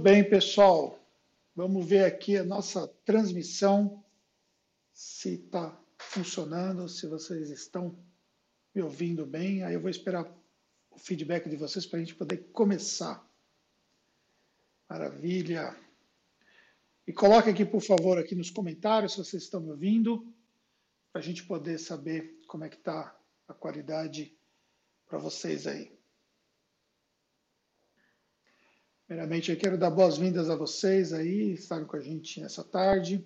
Bem, pessoal, vamos ver aqui a nossa transmissão, se está funcionando, se vocês estão me ouvindo bem. Aí eu vou esperar o feedback de vocês para a gente poder começar. Maravilha. E coloque aqui, por favor, aqui nos comentários se vocês estão me ouvindo, para a gente poder saber como é que está a qualidade para vocês aí. Primeiramente, eu quero dar boas-vindas a vocês aí, estarem com a gente nessa tarde.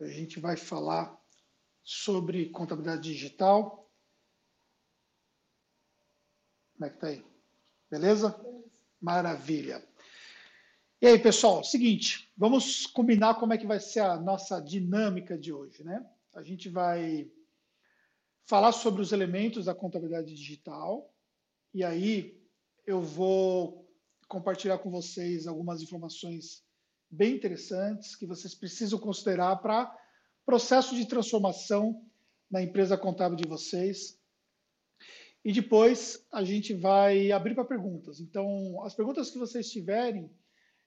A gente vai falar sobre contabilidade digital. Como é que tá aí? Beleza? Maravilha. E aí, pessoal, seguinte, vamos combinar como é que vai ser a nossa dinâmica de hoje, né? A gente vai falar sobre os elementos da contabilidade digital e aí eu vou compartilhar com vocês algumas informações bem interessantes que vocês precisam considerar para processo de transformação na empresa contábil de vocês. E depois a gente vai abrir para perguntas. Então, as perguntas que vocês tiverem,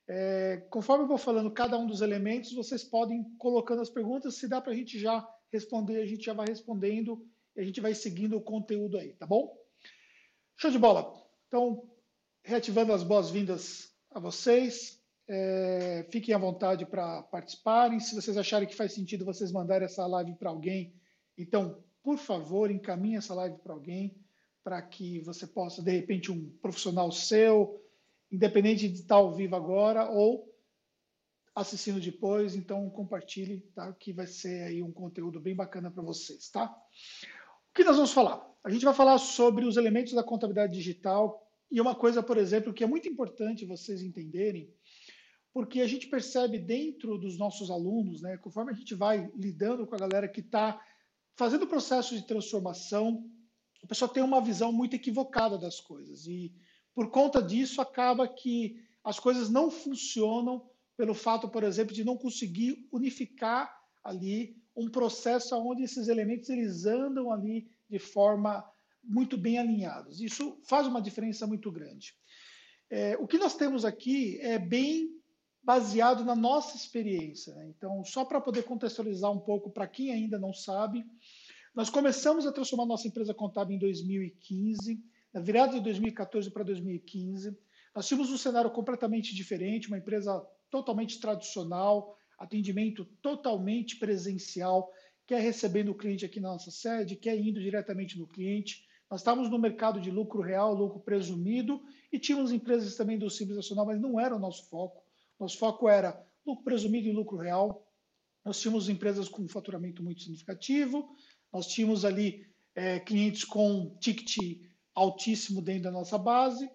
é, conforme eu vou falando cada um dos elementos, vocês podem colocando as perguntas. Se dá para a gente já responder, a gente já vai respondendo e a gente vai seguindo o conteúdo aí, tá bom? Show de bola. Então, reativando as boas-vindas a vocês. É, fiquem à vontade para participarem. Se vocês acharem que faz sentido vocês mandarem essa live para alguém, então, por favor, encaminhe essa live para alguém, para que você possa, de repente, um profissional seu, independente de estar ao vivo agora ou assistindo depois, então compartilhe, tá? Que vai ser aí um conteúdo bem bacana para vocês, tá? O que nós vamos falar? A gente vai falar sobre os elementos da contabilidade digital e uma coisa, por exemplo, que é muito importante vocês entenderem, porque a gente percebe dentro dos nossos alunos, né, conforme a gente vai lidando com a galera que está fazendo o processo de transformação, a pessoa tem uma visão muito equivocada das coisas. E por conta disso, acaba que as coisas não funcionam pelo fato, por exemplo, de não conseguir unificar ali um processo onde esses elementos eles andam ali de forma muito bem alinhados. Isso faz uma diferença muito grande. É, o que nós temos aqui é bem baseado na nossa experiência. Né? Então, só para poder contextualizar um pouco para quem ainda não sabe, nós começamos a transformar nossa empresa contábil em 2015, na virada de 2014 para 2015. Nós tínhamos um cenário completamente diferente, uma empresa totalmente tradicional, atendimento totalmente presencial, quer recebendo o cliente aqui na nossa sede, quer indo diretamente no cliente. Nós estávamos no mercado de lucro real, lucro presumido, e tínhamos empresas também do Simples Nacional, mas não era o nosso foco. Nosso foco era lucro presumido e lucro real. Nós tínhamos empresas com faturamento muito significativo, nós tínhamos ali é, clientes com ticket altíssimo dentro da nossa base,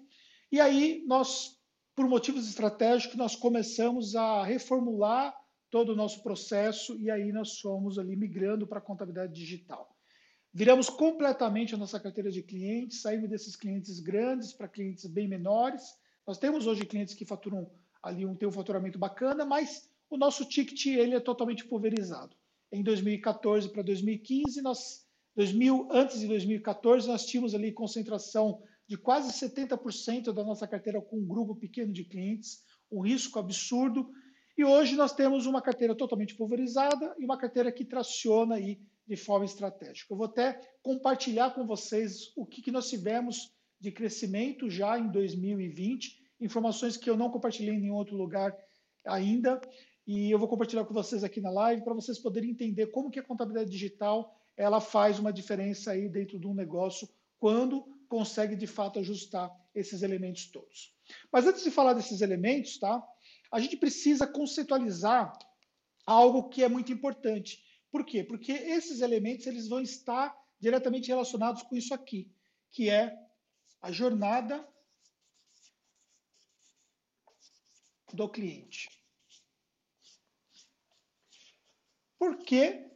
e aí nós, por motivos estratégicos, nós começamos a reformular todo o nosso processo e aí nós fomos ali migrando para a contabilidade digital. Viramos completamente a nossa carteira de clientes, saímos desses clientes grandes para clientes bem menores. Nós temos hoje clientes que faturam ali um, tem um faturamento bacana, mas o nosso ticket ele é totalmente pulverizado. Em 2014 para 2015, nós 2000, antes de 2014, nós tínhamos ali concentração de quase 70% da nossa carteira com um grupo pequeno de clientes, um risco absurdo. E hoje nós temos uma carteira totalmente pulverizada e uma carteira que traciona aí de forma estratégica. Eu vou até compartilhar com vocês o que, que nós tivemos de crescimento já em 2020, informações que eu não compartilhei em nenhum outro lugar ainda, e eu vou compartilhar com vocês aqui na live para vocês poderem entender como que a contabilidade digital ela faz uma diferença aí dentro de um negócio quando consegue de fato ajustar esses elementos todos. Mas antes de falar desses elementos, tá? A gente precisa conceitualizar algo que é muito importante, por quê? Porque esses elementos eles vão estar diretamente relacionados com isso aqui, que é a jornada do cliente. Por que,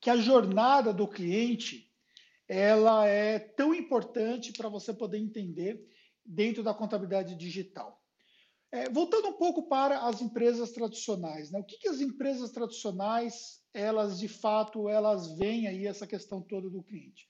que a jornada do cliente ela é tão importante para você poder entender dentro da contabilidade digital? É, voltando um pouco para as empresas tradicionais, né? o que, que, as empresas tradicionais, elas de fato, elas veem aí essa questão toda do cliente?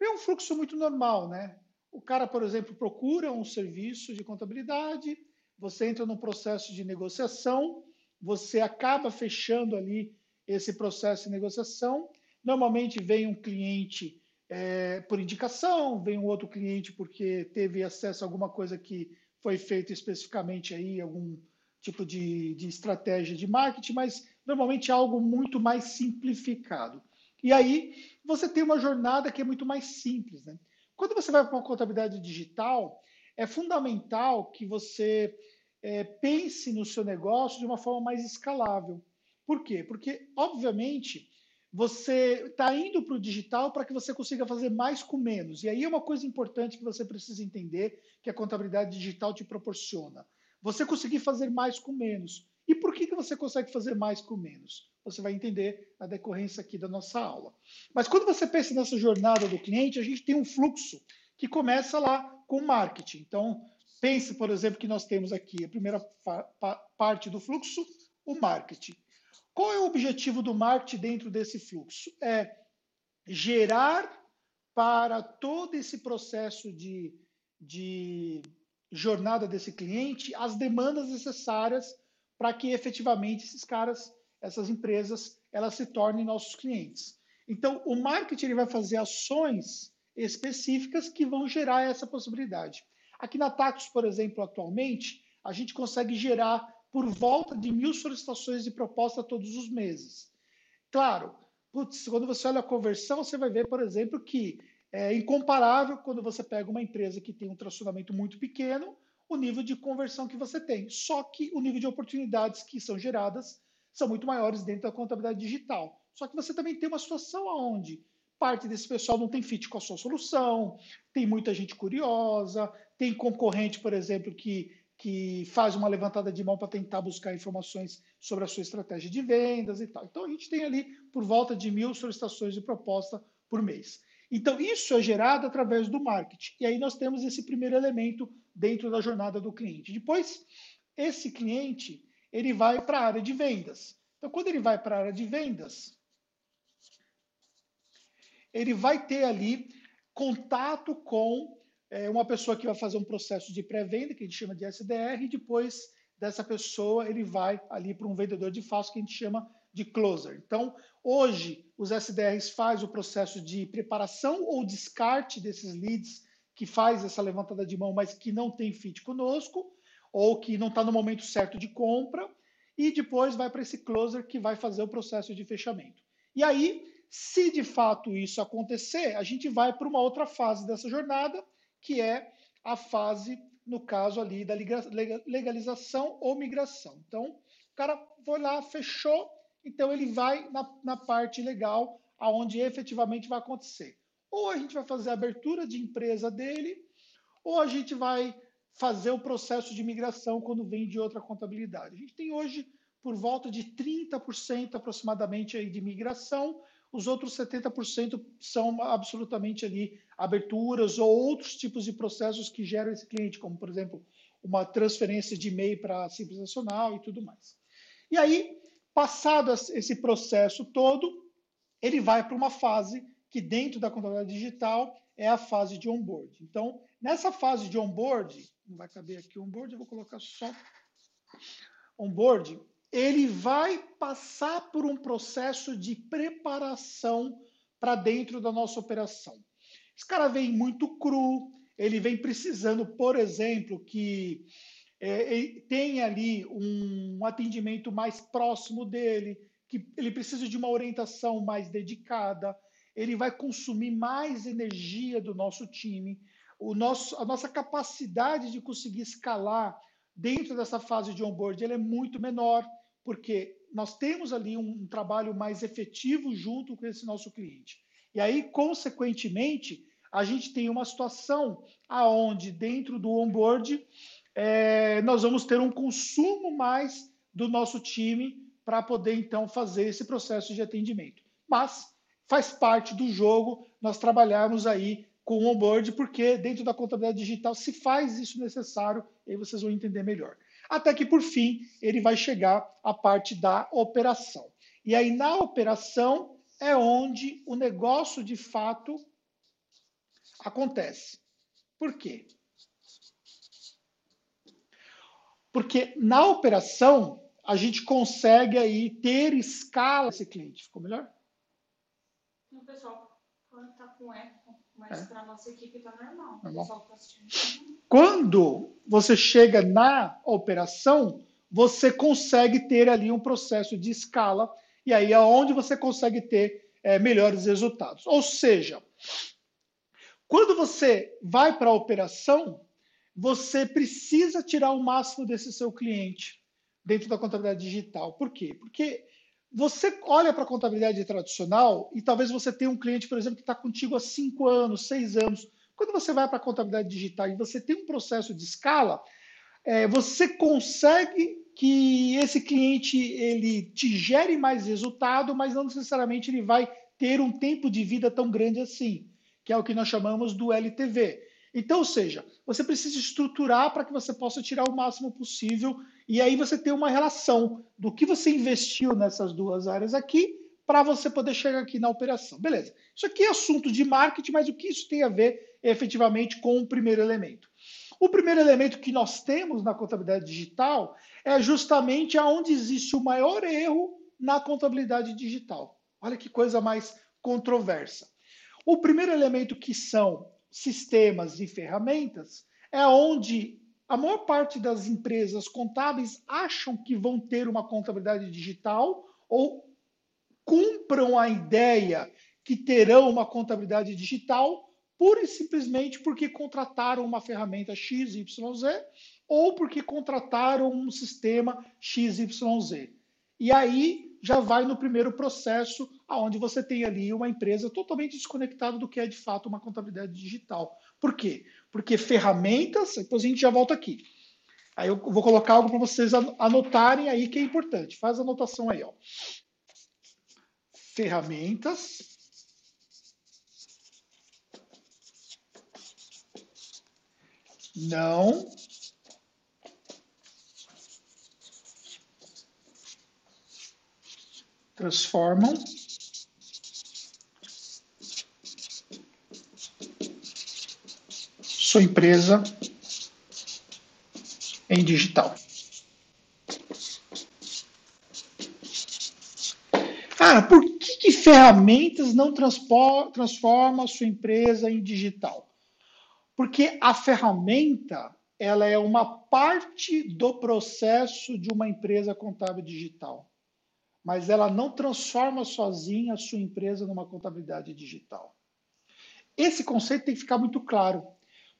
É um fluxo muito normal, né? O cara, por exemplo, procura um serviço de contabilidade, você entra no processo de negociação, você acaba fechando ali esse processo de negociação. Normalmente vem um cliente é, por indicação, vem um outro cliente porque teve acesso a alguma coisa que foi feito especificamente aí, algum tipo de, de estratégia de marketing, mas normalmente é algo muito mais simplificado. E aí você tem uma jornada que é muito mais simples. Né? Quando você vai para uma contabilidade digital, é fundamental que você é, pense no seu negócio de uma forma mais escalável. Por quê? Porque, obviamente, você está indo para o digital para que você consiga fazer mais com menos. E aí é uma coisa importante que você precisa entender que a contabilidade digital te proporciona. Você conseguir fazer mais com menos. E por que, que você consegue fazer mais com menos? Você vai entender na decorrência aqui da nossa aula. Mas quando você pensa nessa jornada do cliente, a gente tem um fluxo que começa lá com marketing. Então, pense, por exemplo, que nós temos aqui a primeira parte do fluxo, o marketing. Qual é o objetivo do marketing dentro desse fluxo? É gerar para todo esse processo de, de jornada desse cliente as demandas necessárias para que efetivamente esses caras, essas empresas, elas se tornem nossos clientes. Então, o marketing ele vai fazer ações específicas que vão gerar essa possibilidade. Aqui na Taxos, por exemplo, atualmente, a gente consegue gerar por volta de mil solicitações de proposta todos os meses. Claro, putz, quando você olha a conversão, você vai ver, por exemplo, que é incomparável quando você pega uma empresa que tem um tracionamento muito pequeno, o nível de conversão que você tem. Só que o nível de oportunidades que são geradas são muito maiores dentro da contabilidade digital. Só que você também tem uma situação onde parte desse pessoal não tem fit com a sua solução, tem muita gente curiosa, tem concorrente, por exemplo, que que faz uma levantada de mão para tentar buscar informações sobre a sua estratégia de vendas e tal. Então, a gente tem ali por volta de mil solicitações de proposta por mês. Então, isso é gerado através do marketing. E aí nós temos esse primeiro elemento dentro da jornada do cliente. Depois, esse cliente, ele vai para a área de vendas. Então, quando ele vai para a área de vendas, ele vai ter ali contato com é uma pessoa que vai fazer um processo de pré-venda, que a gente chama de SDR, e depois dessa pessoa ele vai ali para um vendedor de fácil, que a gente chama de closer. Então, hoje, os SDRs fazem o processo de preparação ou descarte desses leads, que faz essa levantada de mão, mas que não tem fit conosco, ou que não está no momento certo de compra, e depois vai para esse closer que vai fazer o processo de fechamento. E aí, se de fato isso acontecer, a gente vai para uma outra fase dessa jornada, que é a fase, no caso ali, da legalização ou migração. Então, o cara foi lá, fechou, então ele vai na, na parte legal, aonde efetivamente vai acontecer. Ou a gente vai fazer a abertura de empresa dele, ou a gente vai fazer o processo de migração quando vem de outra contabilidade. A gente tem hoje por volta de 30% aproximadamente aí de migração, os outros 70% são absolutamente ali aberturas ou outros tipos de processos que geram esse cliente, como, por exemplo, uma transferência de e-mail para Simples Nacional e tudo mais. E aí, passado esse processo todo, ele vai para uma fase que dentro da contabilidade digital é a fase de onboard. Então, nessa fase de onboard, não vai caber aqui onboard, eu vou colocar só onboard, ele vai passar por um processo de preparação para dentro da nossa operação. Esse cara vem muito cru, ele vem precisando, por exemplo, que é, tenha ali um atendimento mais próximo dele, que ele precisa de uma orientação mais dedicada, ele vai consumir mais energia do nosso time, o nosso, a nossa capacidade de conseguir escalar dentro dessa fase de onboard é muito menor porque nós temos ali um, um trabalho mais efetivo junto com esse nosso cliente. E aí, consequentemente, a gente tem uma situação aonde dentro do onboard é, nós vamos ter um consumo mais do nosso time para poder então fazer esse processo de atendimento. Mas faz parte do jogo nós trabalharmos aí com o onboard, porque dentro da contabilidade digital se faz isso necessário, aí vocês vão entender melhor até que por fim ele vai chegar à parte da operação. E aí na operação é onde o negócio de fato acontece. Por quê? Porque na operação a gente consegue aí ter escala esse cliente. Ficou melhor? O pessoal está com eco, mas é. para nossa equipe está normal. normal. Tá Quando você chega na operação, você consegue ter ali um processo de escala e aí é onde você consegue ter é, melhores resultados. Ou seja, quando você vai para a operação, você precisa tirar o máximo desse seu cliente dentro da contabilidade digital. Por quê? Porque você olha para a contabilidade tradicional e talvez você tenha um cliente, por exemplo, que está contigo há cinco anos, seis anos. Quando você vai para a contabilidade digital e você tem um processo de escala, é, você consegue que esse cliente ele te gere mais resultado, mas não necessariamente ele vai ter um tempo de vida tão grande assim, que é o que nós chamamos do LTV. Então, ou seja, você precisa estruturar para que você possa tirar o máximo possível e aí você tem uma relação do que você investiu nessas duas áreas aqui para você poder chegar aqui na operação. Beleza. Isso aqui é assunto de marketing, mas o que isso tem a ver efetivamente com o primeiro elemento? O primeiro elemento que nós temos na contabilidade digital é justamente aonde existe o maior erro na contabilidade digital. Olha que coisa mais controversa. O primeiro elemento que são sistemas e ferramentas é onde a maior parte das empresas contábeis acham que vão ter uma contabilidade digital ou cumpram a ideia que terão uma contabilidade digital pura e simplesmente porque contrataram uma ferramenta XYZ ou porque contrataram um sistema XYZ. E aí já vai no primeiro processo, aonde você tem ali uma empresa totalmente desconectada do que é de fato uma contabilidade digital. Por quê? Porque ferramentas, depois a gente já volta aqui. Aí eu vou colocar algo para vocês anotarem aí que é importante. Faz a anotação aí, ó. Ferramentas. Não transformam sua empresa em digital. Cara, por que, que ferramentas não transformam a sua empresa em digital? Porque a ferramenta ela é uma parte do processo de uma empresa contábil digital mas ela não transforma sozinha a sua empresa numa contabilidade digital. Esse conceito tem que ficar muito claro.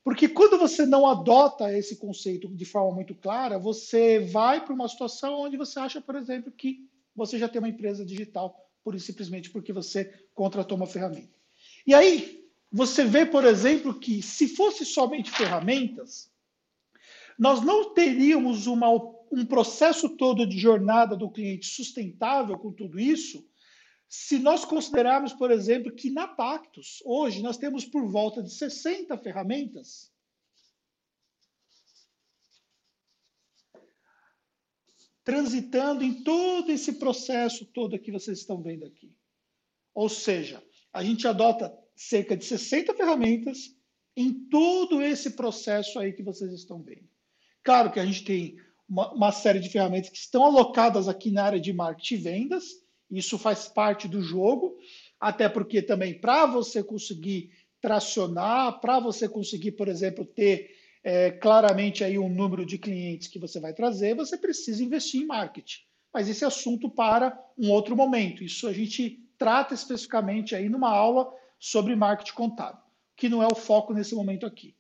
Porque quando você não adota esse conceito de forma muito clara, você vai para uma situação onde você acha, por exemplo, que você já tem uma empresa digital, e simplesmente porque você contratou uma ferramenta. E aí, você vê, por exemplo, que se fosse somente ferramentas, nós não teríamos uma um processo todo de jornada do cliente sustentável com tudo isso, se nós considerarmos, por exemplo, que na Pactus, hoje, nós temos por volta de 60 ferramentas. Transitando em todo esse processo todo que vocês estão vendo aqui. Ou seja, a gente adota cerca de 60 ferramentas em todo esse processo aí que vocês estão vendo. Claro que a gente tem uma, uma, série de ferramentas que estão alocadas aqui na área de marketing e vendas. Isso faz parte do jogo, até porque também para você conseguir tracionar, para você conseguir, por exemplo, ter é, claramente aí um número de clientes que você vai trazer, você precisa investir em marketing. Mas esse assunto para um outro momento. Isso a gente trata especificamente aí numa aula sobre marketing contábil, que não é o foco nesse momento aqui.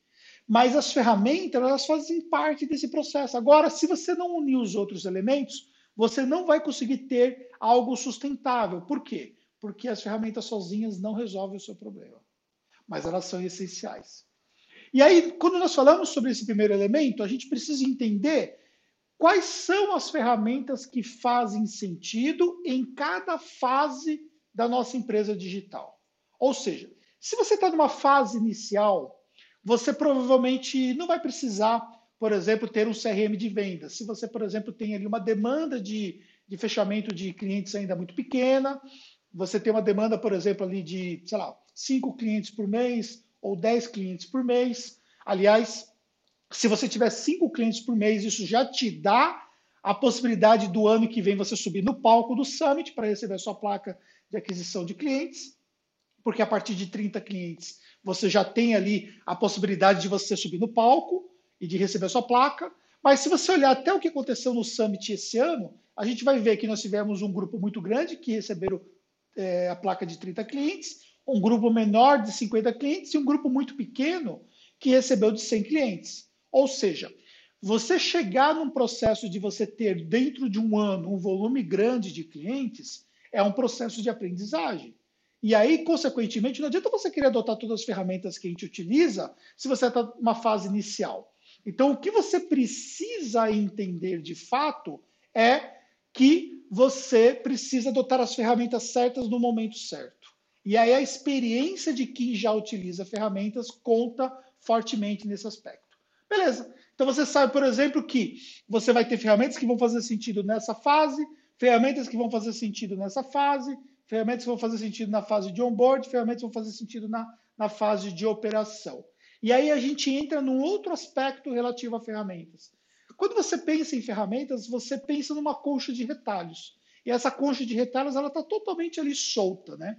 Mas as ferramentas, elas fazem parte desse processo. Agora, se você não unir os outros elementos, você não vai conseguir ter algo sustentável. Por quê? Porque as ferramentas sozinhas não resolvem o seu problema. Mas elas são essenciais. E aí, quando nós falamos sobre esse primeiro elemento, a gente precisa entender quais são as ferramentas que fazem sentido em cada fase da nossa empresa digital. Ou seja, se você está numa fase inicial, você provavelmente não vai precisar, por exemplo, ter um CRM de vendas. Se você, por exemplo, tem ali uma demanda de, de fechamento de clientes ainda muito pequena, você tem uma demanda, por exemplo, ali de, sei lá, cinco clientes por mês ou 10 clientes por mês, Aliás, se você tiver cinco clientes por mês, isso já te dá a possibilidade do ano que vem você subir no palco do Summit para receber a sua placa de aquisição de clientes, porque a partir de 30 clientes você já tem ali a possibilidade de você subir no palco e de receber a sua placa. Mas se você olhar até o que aconteceu no Summit esse ano, a gente vai ver que nós tivemos um grupo muito grande que receberam é, a placa de 30 clientes, um grupo menor de 50 clientes e um grupo muito pequeno que recebeu de 100 clientes. Ou seja, você chegar num processo de você ter dentro de um ano um volume grande de clientes é um processo de aprendizagem. E aí, consequentemente, não adianta você querer adotar todas as ferramentas que a gente utiliza se você está numa fase inicial. Então, o que você precisa entender de fato é que você precisa adotar as ferramentas certas no momento certo. E aí, a experiência de quem já utiliza ferramentas conta fortemente nesse aspecto. Beleza. Então você sabe, por exemplo, que você vai ter ferramentas que vão fazer sentido nessa fase, ferramentas que vão fazer sentido nessa fase, ferramentas que vão fazer sentido na fase de onboard, ferramentas que vão fazer sentido na, na fase de operação. E aí a gente entra num outro aspecto relativo a ferramentas. Quando você pensa em ferramentas, você pensa numa concha de retalhos. E essa concha de retalhos ela está totalmente ali solta, né?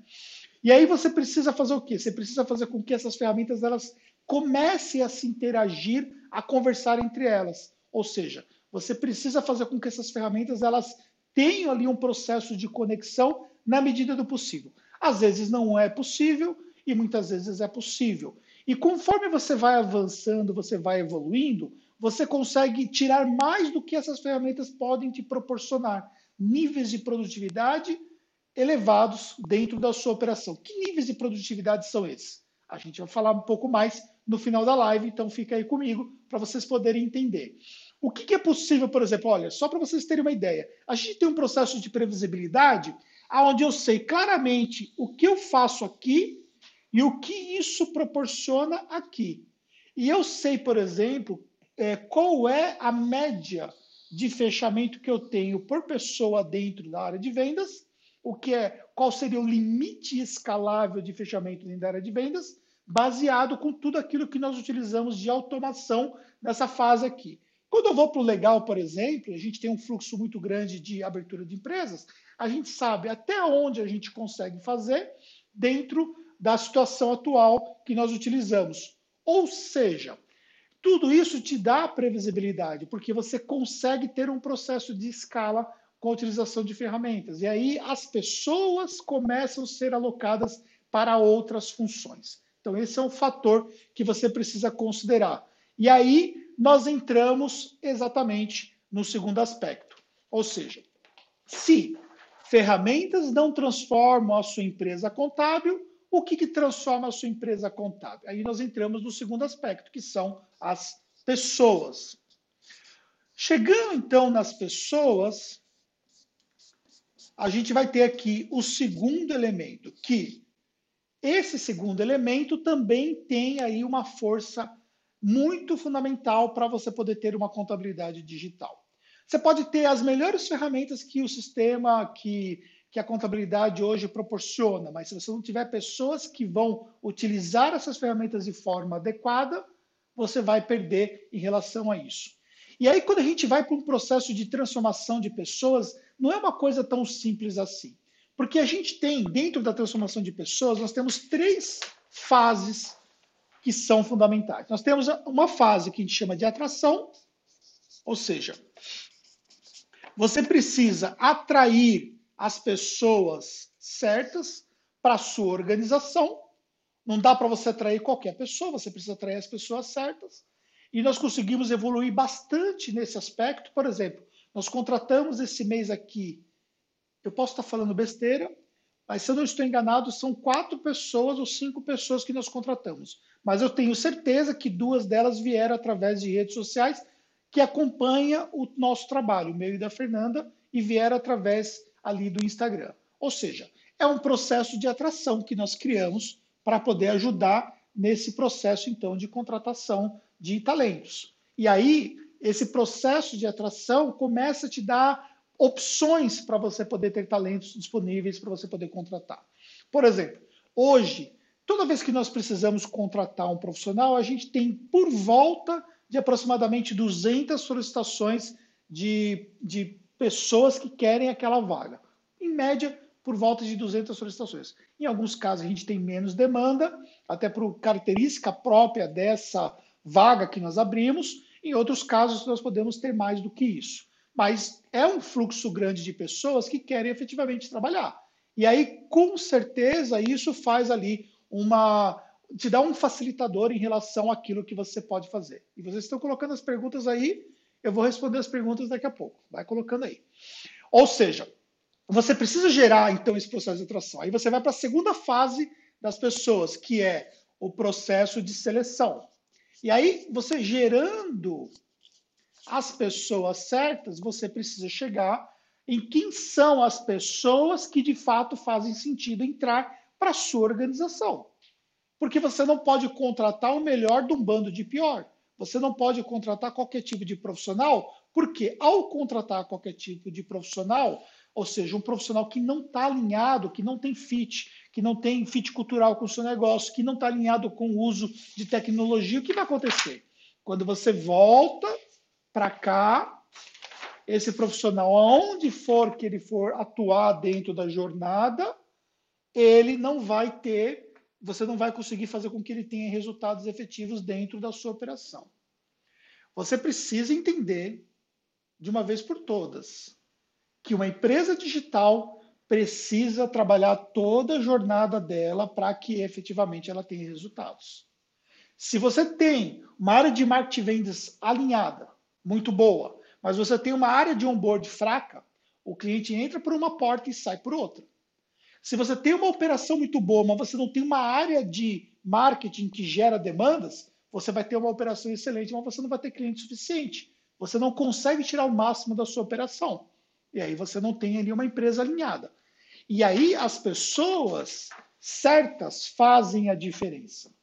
E aí você precisa fazer o quê? Você precisa fazer com que essas ferramentas elas comece a se interagir, a conversar entre elas. Ou seja, você precisa fazer com que essas ferramentas elas tenham ali um processo de conexão na medida do possível. Às vezes não é possível e muitas vezes é possível. E conforme você vai avançando, você vai evoluindo, você consegue tirar mais do que essas ferramentas podem te proporcionar. Níveis de produtividade elevados dentro da sua operação. Que níveis de produtividade são esses? A gente vai falar um pouco mais no final da live, então fica aí comigo para vocês poderem entender. O que, que é possível, por exemplo, olha, só para vocês terem uma ideia, a gente tem um processo de previsibilidade onde eu sei claramente o que eu faço aqui e o que isso proporciona aqui. E eu sei, por exemplo, é, qual é a média de fechamento que eu tenho por pessoa dentro da área de vendas, o que é qual seria o limite escalável de fechamento dentro da área de vendas, baseado com tudo aquilo que nós utilizamos de automação nessa fase aqui. Quando eu vou para o legal, por exemplo, a gente tem um fluxo muito grande de abertura de empresas, a gente sabe até onde a gente consegue fazer dentro da situação atual que nós utilizamos. Ou seja, tudo isso te dá previsibilidade, porque você consegue ter um processo de escala com a utilização de ferramentas. E aí as pessoas começam a ser alocadas para outras funções. Então, esse é um fator que você precisa considerar. E aí nós entramos exatamente no segundo aspecto. Ou seja, se ferramentas não transformam a sua empresa contábil, o que, que transforma a sua empresa contábil? Aí nós entramos no segundo aspecto, que são as pessoas. Chegando então nas pessoas, a gente vai ter aqui o segundo elemento, que esse segundo elemento também tem aí uma força muito fundamental para você poder ter uma contabilidade digital. Você pode ter as melhores ferramentas que o sistema, que, que a contabilidade hoje proporciona, mas se você não tiver pessoas que vão utilizar essas ferramentas de forma adequada, você vai perder em relação a isso. E aí, quando a gente vai para um processo de transformação de pessoas, não é uma coisa tão simples assim. Porque a gente tem, dentro da transformação de pessoas, nós temos três fases que são fundamentais. Nós temos uma fase que a gente chama de atração, ou seja, você precisa atrair as pessoas certas para a sua organização. Não dá para você atrair qualquer pessoa, você precisa atrair as pessoas certas. E nós conseguimos evoluir bastante nesse aspecto. Por exemplo, nós contratamos esse mês aqui eu posso estar falando besteira, mas se eu não estou enganado, são quatro pessoas ou cinco pessoas que nós contratamos. Mas eu tenho certeza que duas delas vieram através de redes sociais que acompanha o nosso trabalho, o meu e da Fernanda, e vieram através ali do Instagram. Ou seja, é um processo de atração que nós criamos para poder ajudar nesse processo, então, de contratação de talentos. E aí, esse processo de atração começa a te dar opções para você poder ter talentos disponíveis para você poder contratar. Por exemplo, hoje toda vez que nós precisamos contratar um profissional, a gente tem por volta de aproximadamente 200 solicitações de, de pessoas que querem aquela vaga. Em média, por volta de 200 solicitações. Em alguns casos, a gente tem menos demanda, até por característica própria dessa vaga que nós abrimos. Em outros casos, nós podemos ter mais do que isso. Mas é um fluxo grande de pessoas que querem efetivamente trabalhar. E aí, com certeza, isso faz ali uma. te dá um facilitador em relação àquilo que você pode fazer. E vocês estão colocando as perguntas aí, eu vou responder as perguntas daqui a pouco. Vai colocando aí. Ou seja, você precisa gerar, então, esse processo de atração. Aí você vai para a segunda fase das pessoas, que é o processo de seleção. E aí, você gerando as pessoas certas, você precisa chegar em quem são as pessoas que de fato fazem sentido entrar para sua organização. Porque você não pode contratar o melhor de um bando de pior. Você não pode contratar qualquer tipo de profissional, porque ao contratar qualquer tipo de profissional, ou seja, um profissional que não está alinhado, que não tem fit, que não tem fit cultural com o seu negócio, que não está alinhado com o uso de tecnologia, o que vai acontecer? Quando você volta para cá, esse profissional, aonde for que ele for atuar dentro da jornada, ele não vai ter, você não vai conseguir fazer com que ele tenha resultados efetivos dentro da sua operação. Você precisa entender, de uma vez por todas, que uma empresa digital precisa trabalhar toda a jornada dela para que efetivamente ela tenha resultados. Se você tem uma área de marketing vendas alinhada, muito boa, mas você tem uma área de onboard fraca, o cliente entra por uma porta e sai por outra. Se você tem uma operação muito boa, mas você não tem uma área de marketing que gera demandas, você vai ter uma operação excelente, mas você não vai ter cliente suficiente. Você não consegue tirar o máximo da sua operação. E aí você não tem ali uma empresa alinhada. E aí as pessoas certas fazem a diferença.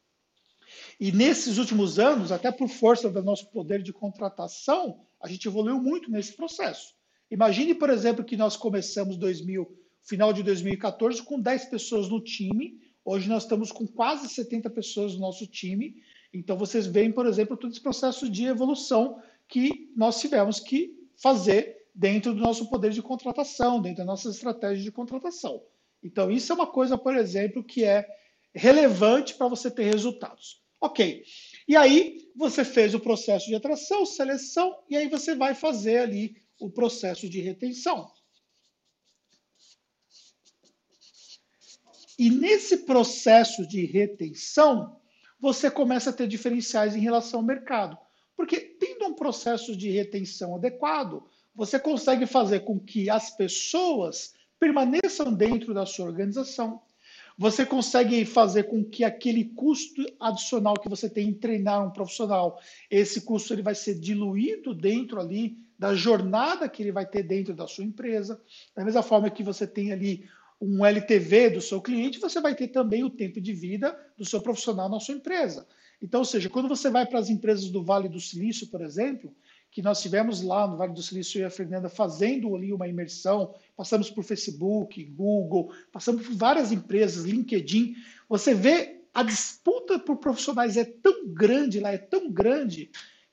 E nesses últimos anos, até por força do nosso poder de contratação, a gente evoluiu muito nesse processo. Imagine, por exemplo, que nós começamos 2000, final de 2014 com 10 pessoas no time. Hoje nós estamos com quase 70 pessoas no nosso time. Então vocês veem, por exemplo, todo esse processo de evolução que nós tivemos que fazer dentro do nosso poder de contratação, dentro da nossa estratégia de contratação. Então isso é uma coisa, por exemplo, que é relevante para você ter resultados. Ok. E aí você fez o processo de atração, seleção, e aí você vai fazer ali o processo de retenção. E nesse processo de retenção, você começa a ter diferenciais em relação ao mercado. Porque tendo um processo de retenção adequado, você consegue fazer com que as pessoas permaneçam dentro da sua organização, você consegue fazer com que aquele custo adicional que você tem em treinar um profissional, esse custo ele vai ser diluído dentro ali da jornada que ele vai ter dentro da sua empresa. Da mesma forma que você tem ali um LTV do seu cliente, você vai ter também o tempo de vida do seu profissional na sua empresa. Então, ou seja, quando você vai para as empresas do Vale do Silício, por exemplo, que nós tivemos lá no Vale do Silício e a Fernanda fazendo ali uma imersão, passamos por Facebook, Google, passamos por várias empresas, LinkedIn. Você vê a disputa por profissionais é tão grande lá, é tão grande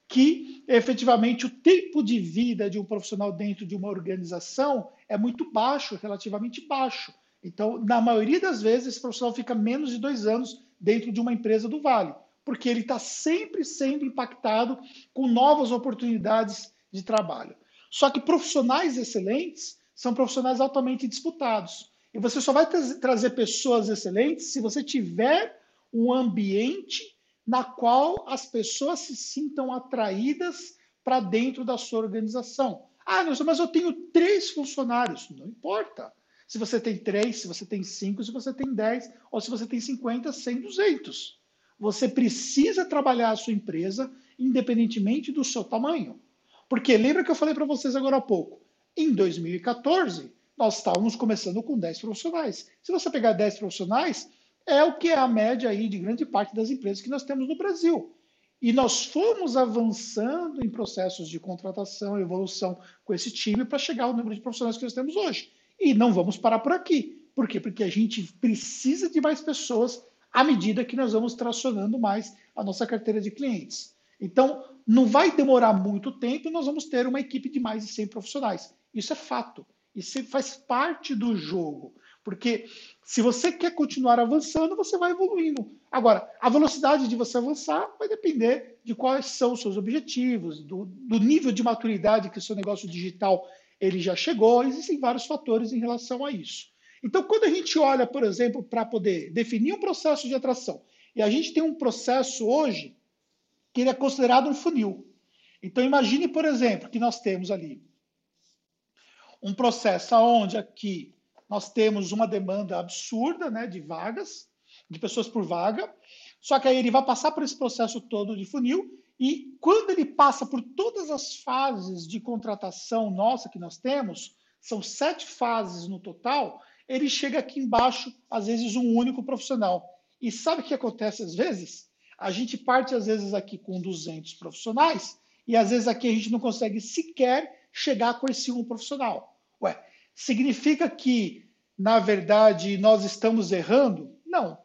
que efetivamente o tempo de vida de um profissional dentro de uma organização é muito baixo, relativamente baixo. Então, na maioria das vezes, esse profissional fica menos de dois anos dentro de uma empresa do Vale porque ele está sempre sendo impactado com novas oportunidades de trabalho. Só que profissionais excelentes são profissionais altamente disputados. E você só vai trazer pessoas excelentes se você tiver um ambiente na qual as pessoas se sintam atraídas para dentro da sua organização. Ah, mas eu tenho três funcionários. Não importa. Se você tem três, se você tem cinco, se você tem dez, ou se você tem cinquenta, cem, duzentos você precisa trabalhar a sua empresa independentemente do seu tamanho. Porque lembra que eu falei para vocês agora há pouco? Em 2014, nós estávamos começando com 10 profissionais. Se você pegar 10 profissionais, é o que é a média aí de grande parte das empresas que nós temos no Brasil. E nós fomos avançando em processos de contratação evolução com esse time para chegar ao número de profissionais que nós temos hoje. E não vamos parar por aqui. Por quê? Porque a gente precisa de mais pessoas à medida que nós vamos tracionando mais a nossa carteira de clientes. Então, não vai demorar muito tempo e nós vamos ter uma equipe de mais de 100 profissionais. Isso é fato. Isso faz parte do jogo. Porque se você quer continuar avançando, você vai evoluindo. Agora, a velocidade de você avançar vai depender de quais são os seus objetivos, do, do nível de maturidade que o seu negócio digital ele já chegou. Existem vários fatores em relação a isso. Então, quando a gente olha, por exemplo, para poder definir um processo de atração, e a gente tem um processo hoje que ele é considerado um funil. Então, imagine, por exemplo, que nós temos ali um processo onde aqui nós temos uma demanda absurda né, de vagas, de pessoas por vaga, só que aí ele vai passar por esse processo todo de funil e quando ele passa por todas as fases de contratação nossa que nós temos, são sete fases no total, ele chega aqui embaixo, às vezes, um único profissional. E sabe o que acontece às vezes? A gente parte, às vezes, aqui com 200 profissionais e, às vezes, aqui a gente não consegue sequer chegar com esse um profissional. Ué, significa que, na verdade, nós estamos errando? Não.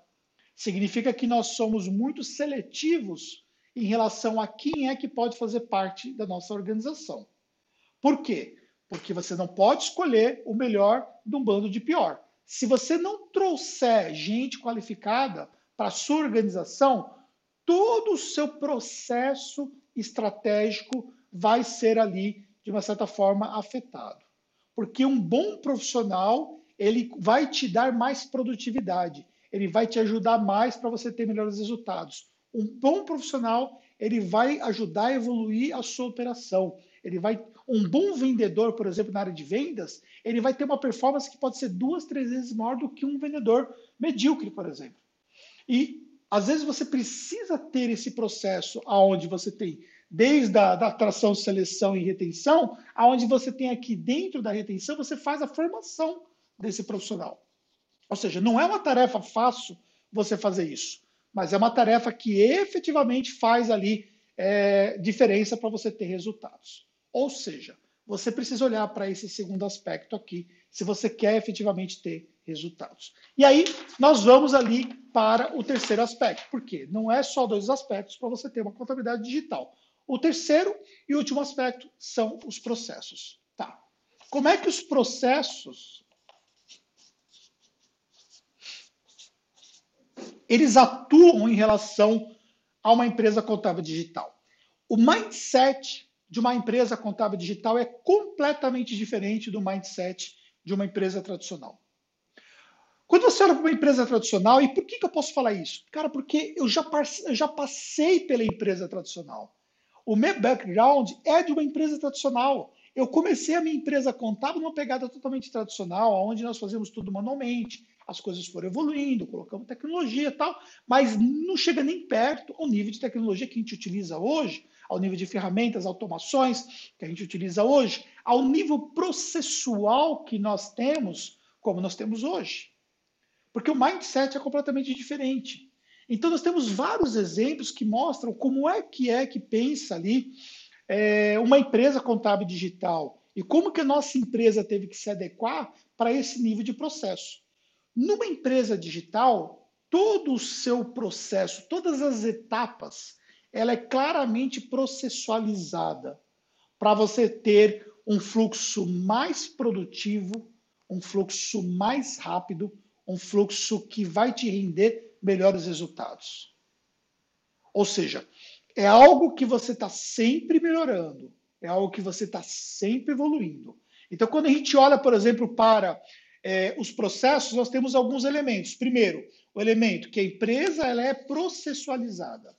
Significa que nós somos muito seletivos em relação a quem é que pode fazer parte da nossa organização. Por quê? Porque você não pode escolher o melhor de um bando de pior. Se você não trouxer gente qualificada para a sua organização, todo o seu processo estratégico vai ser ali, de uma certa forma, afetado. Porque um bom profissional, ele vai te dar mais produtividade, ele vai te ajudar mais para você ter melhores resultados. Um bom profissional, ele vai ajudar a evoluir a sua operação. Ele vai um bom vendedor, por exemplo, na área de vendas, ele vai ter uma performance que pode ser duas, três vezes maior do que um vendedor medíocre, por exemplo. E às vezes você precisa ter esse processo aonde você tem desde a da atração, seleção e retenção, aonde você tem aqui dentro da retenção, você faz a formação desse profissional. Ou seja, não é uma tarefa fácil você fazer isso, mas é uma tarefa que efetivamente faz ali é, diferença para você ter resultados. Ou seja, você precisa olhar para esse segundo aspecto aqui, se você quer efetivamente ter resultados. E aí, nós vamos ali para o terceiro aspecto, porque não é só dois aspectos para você ter uma contabilidade digital. O terceiro e último aspecto são os processos. Tá. Como é que os processos eles atuam em relação a uma empresa contábil digital? O mindset de uma empresa contábil digital é completamente diferente do mindset de uma empresa tradicional. Quando você olha para uma empresa tradicional, e por que, que eu posso falar isso? Cara, porque eu já, eu já passei pela empresa tradicional. O meu background é de uma empresa tradicional. Eu comecei a minha empresa contábil numa pegada totalmente tradicional, onde nós fazíamos tudo manualmente, as coisas foram evoluindo, colocamos tecnologia e tal, mas não chega nem perto ao nível de tecnologia que a gente utiliza hoje, ao nível de ferramentas, automações que a gente utiliza hoje, ao nível processual que nós temos, como nós temos hoje. Porque o mindset é completamente diferente. Então, nós temos vários exemplos que mostram como é que é que pensa ali é, uma empresa contábil digital e como que a nossa empresa teve que se adequar para esse nível de processo. Numa empresa digital, todo o seu processo, todas as etapas, ela é claramente processualizada para você ter um fluxo mais produtivo, um fluxo mais rápido, um fluxo que vai te render melhores resultados. Ou seja, é algo que você está sempre melhorando, é algo que você está sempre evoluindo. Então, quando a gente olha, por exemplo, para é, os processos, nós temos alguns elementos. Primeiro, o elemento que a empresa ela é processualizada.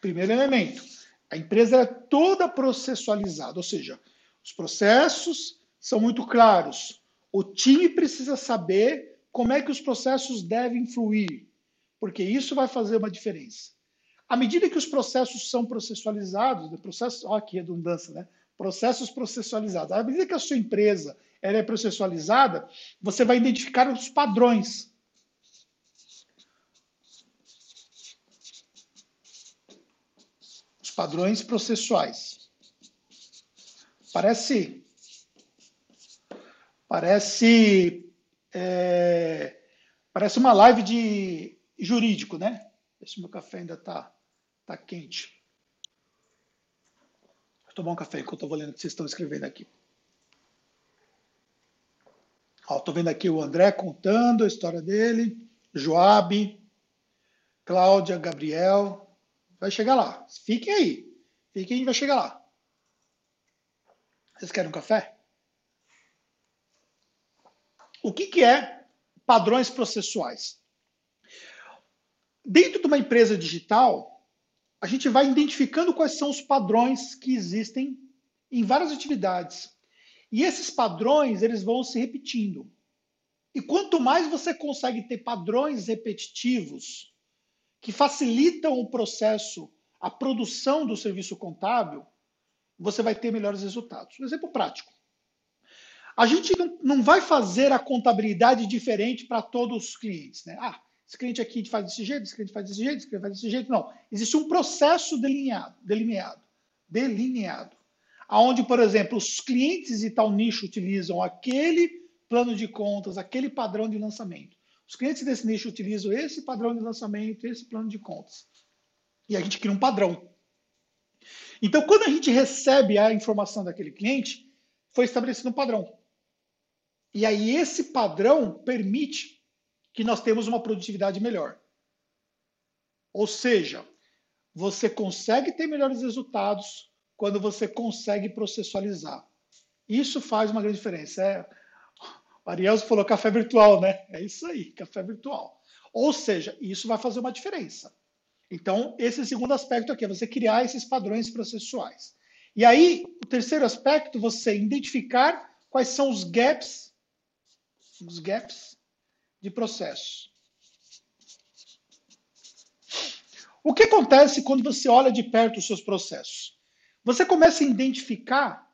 Primeiro elemento, a empresa é toda processualizada, ou seja, os processos são muito claros. O time precisa saber como é que os processos devem fluir, porque isso vai fazer uma diferença. À medida que os processos são processualizados, processos, ó, que redundância, né? Processos processualizados. À medida que a sua empresa ela é processualizada, você vai identificar os padrões padrões processuais. Parece Parece é, parece uma live de jurídico, né? Esse meu café ainda está tá quente. Vou tomar um café enquanto eu vou lendo o que vocês estão escrevendo aqui. Estou vendo aqui o André contando a história dele, Joab, Cláudia, Gabriel. Vai chegar lá. Fiquem aí. Fiquem, vai chegar lá. Vocês querem um café? O que, que é padrões processuais? Dentro de uma empresa digital, a gente vai identificando quais são os padrões que existem em várias atividades. E esses padrões, eles vão se repetindo. E quanto mais você consegue ter padrões repetitivos que facilitam o processo, a produção do serviço contábil, você vai ter melhores resultados. Um exemplo prático. A gente não, não vai fazer a contabilidade diferente para todos os clientes. Né? Ah, esse cliente aqui faz desse jeito, esse cliente faz desse jeito, esse cliente faz desse jeito. Não. Existe um processo delineado, delineado, delineado. Onde, por exemplo, os clientes de tal nicho utilizam aquele plano de contas, aquele padrão de lançamento. Os clientes desse nicho utilizam esse padrão de lançamento, esse plano de contas. E a gente cria um padrão. Então, quando a gente recebe a informação daquele cliente, foi estabelecido um padrão. E aí esse padrão permite que nós temos uma produtividade melhor. Ou seja, você consegue ter melhores resultados quando você consegue processualizar. Isso faz uma grande diferença. É, o Ariel falou café virtual, né? É isso aí, café virtual. Ou seja, isso vai fazer uma diferença. Então, esse segundo aspecto aqui, é você criar esses padrões processuais. E aí, o terceiro aspecto, você identificar quais são os gaps os gaps de processo. O que acontece quando você olha de perto os seus processos? Você começa a identificar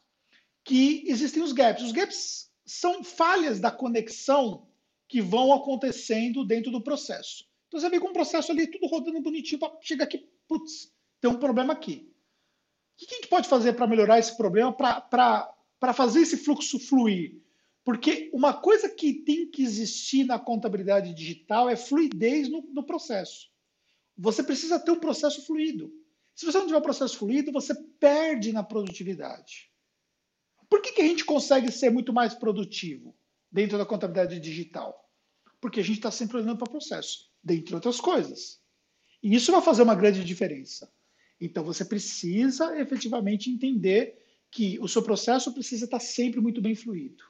que existem os gaps. Os gaps são falhas da conexão que vão acontecendo dentro do processo. Então você vê com um processo ali, tudo rodando bonitinho, chega aqui, putz, tem um problema aqui. O que a gente pode fazer para melhorar esse problema, para fazer esse fluxo fluir? Porque uma coisa que tem que existir na contabilidade digital é fluidez no, no processo. Você precisa ter um processo fluido. Se você não tiver um processo fluido, você perde na produtividade. Por que, que a gente consegue ser muito mais produtivo dentro da contabilidade digital? Porque a gente está sempre olhando para o processo, dentre outras coisas. E isso vai fazer uma grande diferença. Então você precisa efetivamente entender que o seu processo precisa estar sempre muito bem fluido.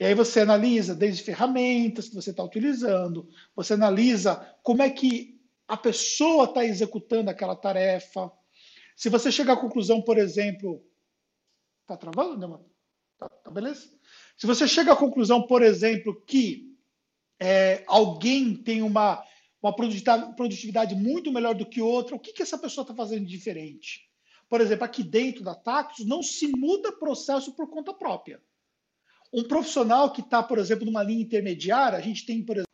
E aí você analisa desde ferramentas que você está utilizando, você analisa como é que a pessoa está executando aquela tarefa. Se você chegar à conclusão, por exemplo, está travando, né, tá, tá, beleza? Se você chega à conclusão, por exemplo, que é, alguém tem uma, uma produtividade muito melhor do que outra, o que, que essa pessoa está fazendo diferente? Por exemplo, aqui dentro da Tactus não se muda processo por conta própria. Um profissional que está, por exemplo, numa linha intermediária, a gente tem, por exemplo,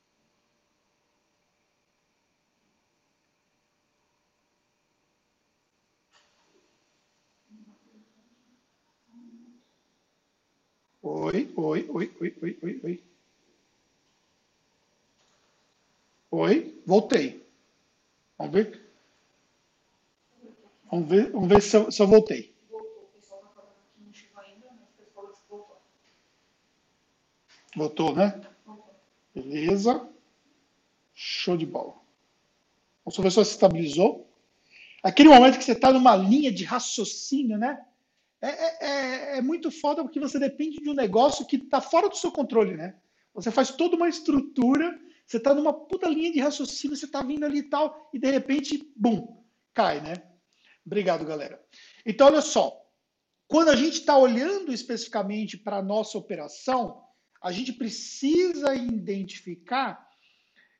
Oi, oi, oi, oi, oi, oi, oi. Voltei. Vamos ver. Vamos ver, vamos ver se, eu, se eu voltei. Voltou, né? Beleza. Show de bola. Vamos ver se estabilizou. Aquele momento que você está numa linha de raciocínio, né? É, é, é, é, muito foda porque você depende de um negócio que está fora do seu controle, né? Você faz toda uma estrutura, você está numa puta linha de raciocínio, você está vindo ali e tal, e de repente, bum, cai, né? Obrigado, galera. Então, olha só. Quando a gente está olhando especificamente para a nossa operação, a gente precisa identificar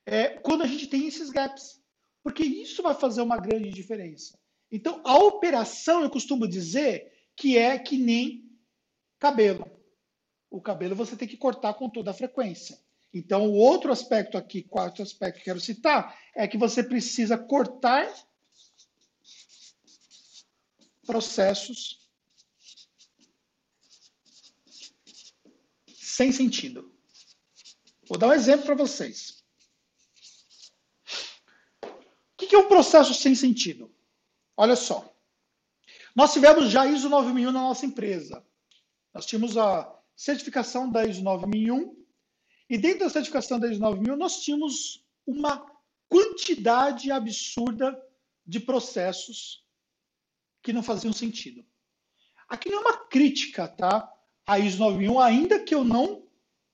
é, quando a gente tem esses gaps, porque isso vai fazer uma grande diferença. Então, a operação, eu costumo dizer que é que nem cabelo. O cabelo você tem que cortar com toda a frequência. Então, o outro aspecto aqui, quarto aspecto que quero citar, é que você precisa cortar processos sem sentido. Vou dar um exemplo para vocês. O que é um processo sem sentido? Olha só. Nós tivemos já ISO 9001 na nossa empresa. Nós tínhamos a certificação da ISO 9001 e dentro da certificação da ISO 9001 nós tínhamos uma quantidade absurda de processos que não faziam sentido. Aqui não é uma crítica, tá? A ISO 9001, ainda que eu não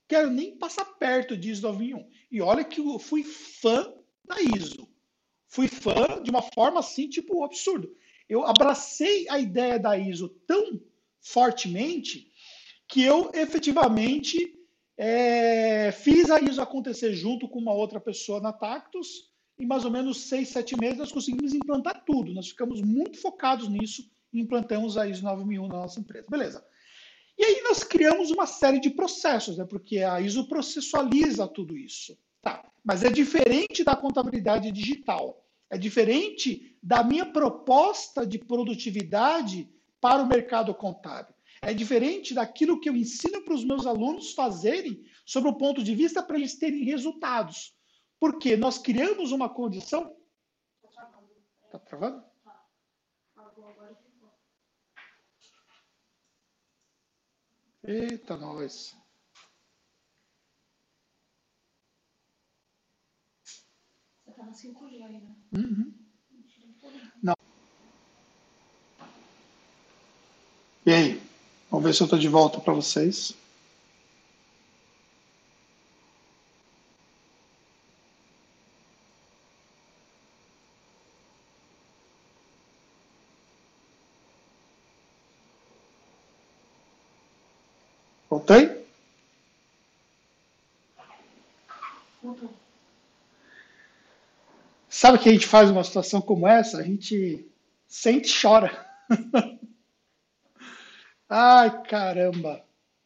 quero nem passar perto de ISO 9001. E olha que eu fui fã da ISO. Fui fã de uma forma assim, tipo, absurdo. Eu abracei a ideia da ISO tão fortemente que eu efetivamente é, fiz a ISO acontecer junto com uma outra pessoa na Tactus. Em mais ou menos seis, sete meses, nós conseguimos implantar tudo. Nós ficamos muito focados nisso e implantamos a ISO 9001 na nossa empresa. Beleza. E aí nós criamos uma série de processos, né? porque a ISO processualiza tudo isso. Tá. Mas é diferente da contabilidade digital. É diferente da minha proposta de produtividade para o mercado contábil. É diferente daquilo que eu ensino para os meus alunos fazerem sobre o ponto de vista para eles terem resultados. Porque nós criamos uma condição. Está travando? Eita, nós. Você tá no 5G ainda. Uhum. Não. E aí? Vamos ver se eu estou de volta para vocês. Voltei? Sabe o que a gente faz numa situação como essa? A gente sente e chora. Ai, caramba,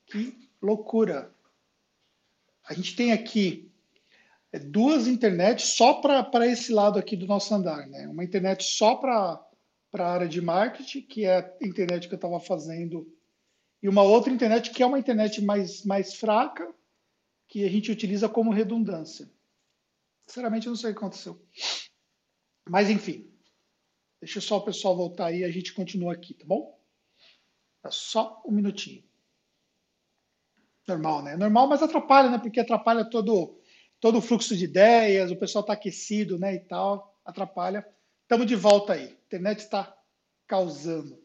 que loucura. A gente tem aqui é, duas internets só para esse lado aqui do nosso andar, né? Uma internet só para a área de marketing, que é a internet que eu estava fazendo, e uma outra internet que é uma internet mais, mais fraca, que a gente utiliza como redundância. Sinceramente, eu não sei o que aconteceu. Mas, enfim, deixa só o pessoal voltar aí e a gente continua aqui, tá bom? Tá só um minutinho. Normal, né? Normal, mas atrapalha, né? Porque atrapalha todo, todo o fluxo de ideias, o pessoal está aquecido, né? E tal, atrapalha. Estamos de volta aí. A internet está causando.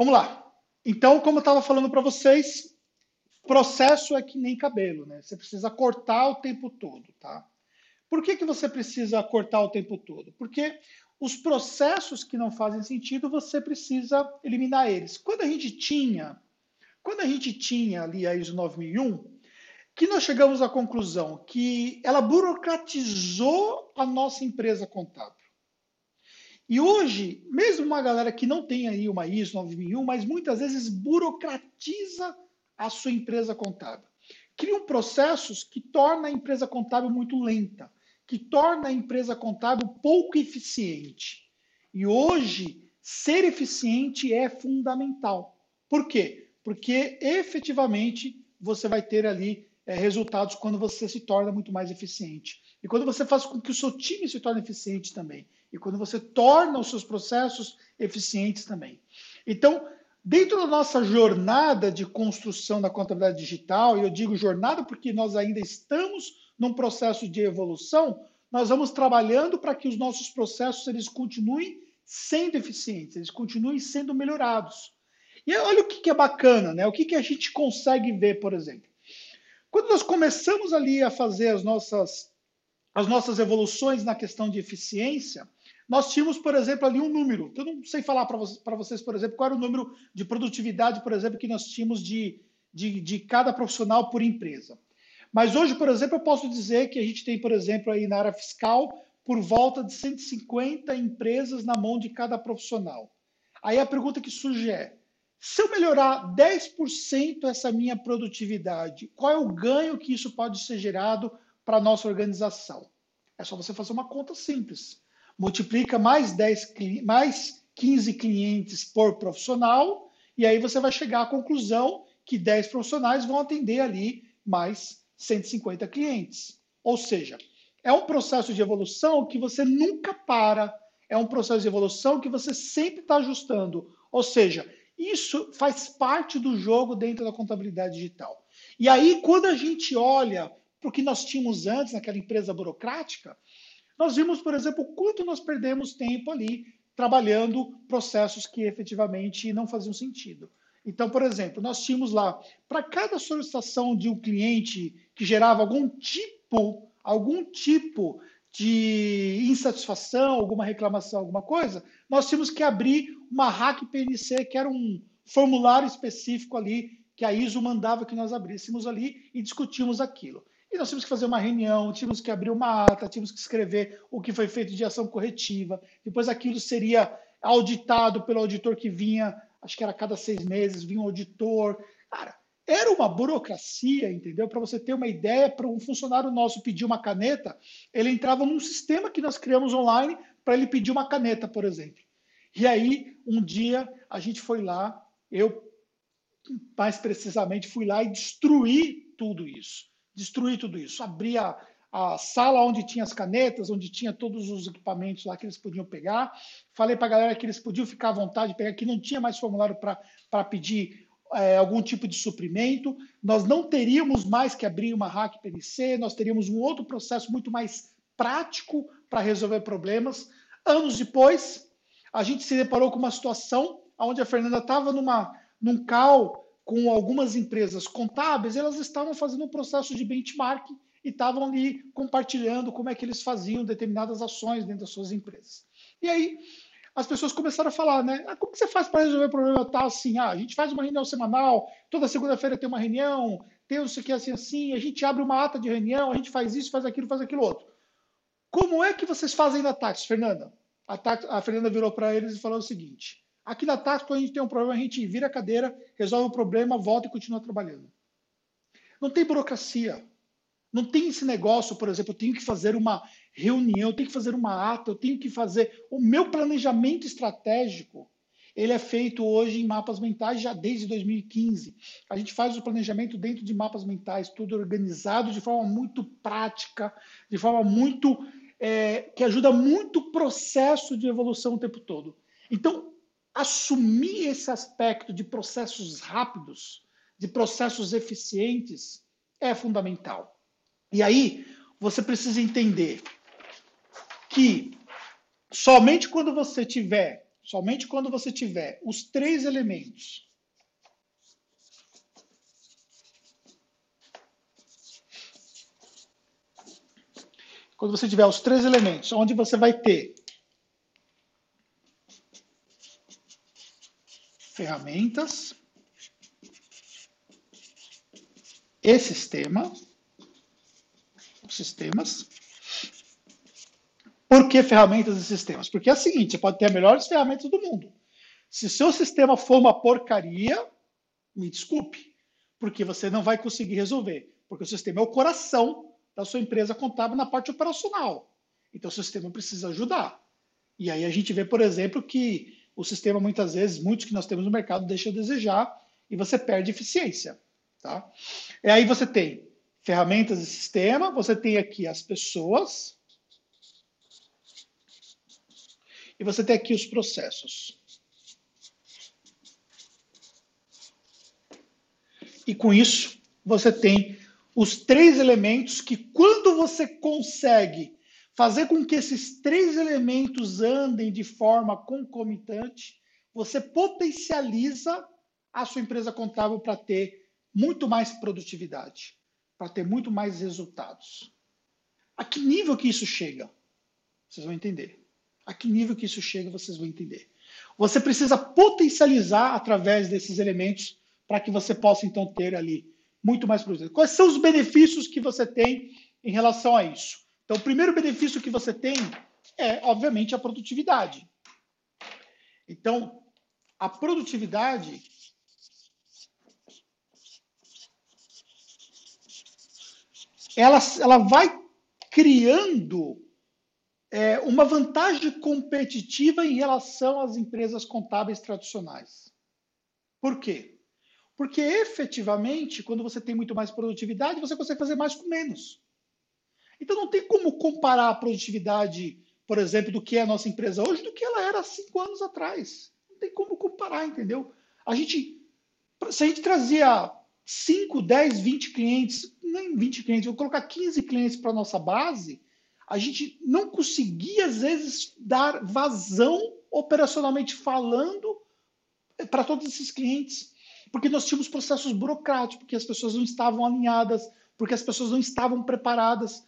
Vamos lá. Então, como eu estava falando para vocês, processo é que nem cabelo, né? Você precisa cortar o tempo todo, tá? Por que, que você precisa cortar o tempo todo? Porque os processos que não fazem sentido, você precisa eliminar eles. Quando a gente tinha, quando a gente tinha ali a ISO 9001, que nós chegamos à conclusão que ela burocratizou a nossa empresa contábil. E hoje, mesmo uma galera que não tem aí uma ISO 9001, mas muitas vezes burocratiza a sua empresa contábil. Criam processos que tornam a empresa contábil muito lenta que torna a empresa contábil pouco eficiente. E hoje, ser eficiente é fundamental. Por quê? Porque efetivamente você vai ter ali é, resultados quando você se torna muito mais eficiente. E quando você faz com que o seu time se torne eficiente também. E quando você torna os seus processos eficientes também. Então, dentro da nossa jornada de construção da contabilidade digital, e eu digo jornada porque nós ainda estamos num processo de evolução, nós vamos trabalhando para que os nossos processos eles continuem sendo eficientes, eles continuem sendo melhorados. E olha o que, é bacana, né? O que, que a gente consegue ver, por exemplo. Quando nós começamos ali a fazer as nossas, as nossas evoluções na questão de eficiência, nós tínhamos, por exemplo, ali um número. Eu não sei falar para vocês, vocês, por exemplo, qual era o número de produtividade, por exemplo, que nós tínhamos de, de, de cada profissional por empresa. Mas hoje, por exemplo, eu posso dizer que a gente tem, por exemplo, aí na área fiscal, por volta de 150 empresas na mão de cada profissional. Aí a pergunta que surge é: se eu melhorar 10% essa minha produtividade, qual é o ganho que isso pode ser gerado para a nossa organização? É só você fazer uma conta simples. Multiplica mais 10 mais 15 clientes por profissional e aí você vai chegar à conclusão que 10 profissionais vão atender ali mais 150 clientes. Ou seja, é um processo de evolução que você nunca para, é um processo de evolução que você sempre está ajustando. Ou seja, isso faz parte do jogo dentro da contabilidade digital. E aí, quando a gente olha para o que nós tínhamos antes naquela empresa burocrática, nós vimos, por exemplo, quanto nós perdemos tempo ali trabalhando processos que efetivamente não faziam sentido. Então, por exemplo, nós tínhamos lá, para cada solicitação de um cliente que gerava algum tipo, algum tipo de insatisfação, alguma reclamação, alguma coisa, nós tínhamos que abrir uma hack PNC, que era um formulário específico ali que a ISO mandava que nós abríssemos ali e discutíamos aquilo. E nós tínhamos que fazer uma reunião, tínhamos que abrir uma ata, tínhamos que escrever o que foi feito de ação corretiva. Depois aquilo seria auditado pelo auditor que vinha, acho que era a cada seis meses, vinha um auditor. Cara, era uma burocracia, entendeu? Para você ter uma ideia, para um funcionário nosso pedir uma caneta, ele entrava num sistema que nós criamos online para ele pedir uma caneta, por exemplo. E aí, um dia, a gente foi lá, eu, mais precisamente, fui lá e destruí tudo isso. Destruí tudo isso. Abri a, sala onde tinha as canetas, onde tinha todos os equipamentos lá que eles podiam pegar. Falei para a galera que eles podiam ficar à vontade, pegar, que não tinha mais formulário para pedir é, algum tipo de suprimento, nós não teríamos mais que abrir uma hack PNC, nós teríamos um outro processo muito mais prático para resolver problemas. Anos depois, a gente se deparou com uma situação onde a Fernanda estava num call com algumas empresas contábeis, elas estavam fazendo um processo de benchmark e estavam ali compartilhando como é que eles faziam determinadas ações dentro das suas empresas. E aí as pessoas começaram a falar, né? Ah, como que você faz para resolver o problema tal assim? Ah, a gente faz uma reunião semanal, toda segunda-feira tem uma reunião, tem isso aqui assim assim, a gente abre uma ata de reunião, a gente faz isso, faz aquilo, faz aquilo outro. Como é que vocês fazem na Tax, Fernanda? A, a Fernanda virou para eles e falou o seguinte: aqui na Tax, quando a gente tem um problema, a gente vira a cadeira, resolve o problema, volta e continua trabalhando. Não tem burocracia. Não tem esse negócio, por exemplo, eu tenho que fazer uma reunião, eu tenho que fazer uma ata, eu tenho que fazer. O meu planejamento estratégico, ele é feito hoje em mapas mentais já desde 2015. A gente faz o planejamento dentro de mapas mentais, tudo organizado de forma muito prática, de forma muito. É, que ajuda muito o processo de evolução o tempo todo. Então, assumir esse aspecto de processos rápidos, de processos eficientes, é fundamental. E aí, você precisa entender que somente quando você tiver, somente quando você tiver os três elementos quando você tiver os três elementos, onde você vai ter ferramentas e sistema, sistemas. Por que ferramentas e sistemas? Porque é o seguinte, você pode ter as melhores ferramentas do mundo. Se seu sistema for uma porcaria, me desculpe, porque você não vai conseguir resolver, porque o sistema é o coração da sua empresa contábil na parte operacional. Então o sistema precisa ajudar. E aí a gente vê, por exemplo, que o sistema muitas vezes, muitos que nós temos no mercado, deixa a desejar e você perde eficiência. Tá? E aí você tem ferramentas e sistema, você tem aqui as pessoas e você tem aqui os processos. E com isso, você tem os três elementos que, quando você consegue fazer com que esses três elementos andem de forma concomitante, você potencializa a sua empresa contábil para ter muito mais produtividade para ter muito mais resultados. A que nível que isso chega? Vocês vão entender. A que nível que isso chega, vocês vão entender. Você precisa potencializar através desses elementos para que você possa então ter ali muito mais produtividade. Quais são os benefícios que você tem em relação a isso? Então, o primeiro benefício que você tem é, obviamente, a produtividade. Então, a produtividade ela, ela vai criando é, uma vantagem competitiva em relação às empresas contábeis tradicionais. Por quê? Porque efetivamente, quando você tem muito mais produtividade, você consegue fazer mais com menos. Então não tem como comparar a produtividade, por exemplo, do que é a nossa empresa hoje do que ela era há cinco anos atrás. Não tem como comparar, entendeu? A gente, se a gente trazia 5, 10, 20 clientes, nem 20 clientes, vou colocar 15 clientes para nossa base, a gente não conseguia, às vezes, dar vazão operacionalmente falando para todos esses clientes, porque nós tínhamos processos burocráticos, porque as pessoas não estavam alinhadas, porque as pessoas não estavam preparadas.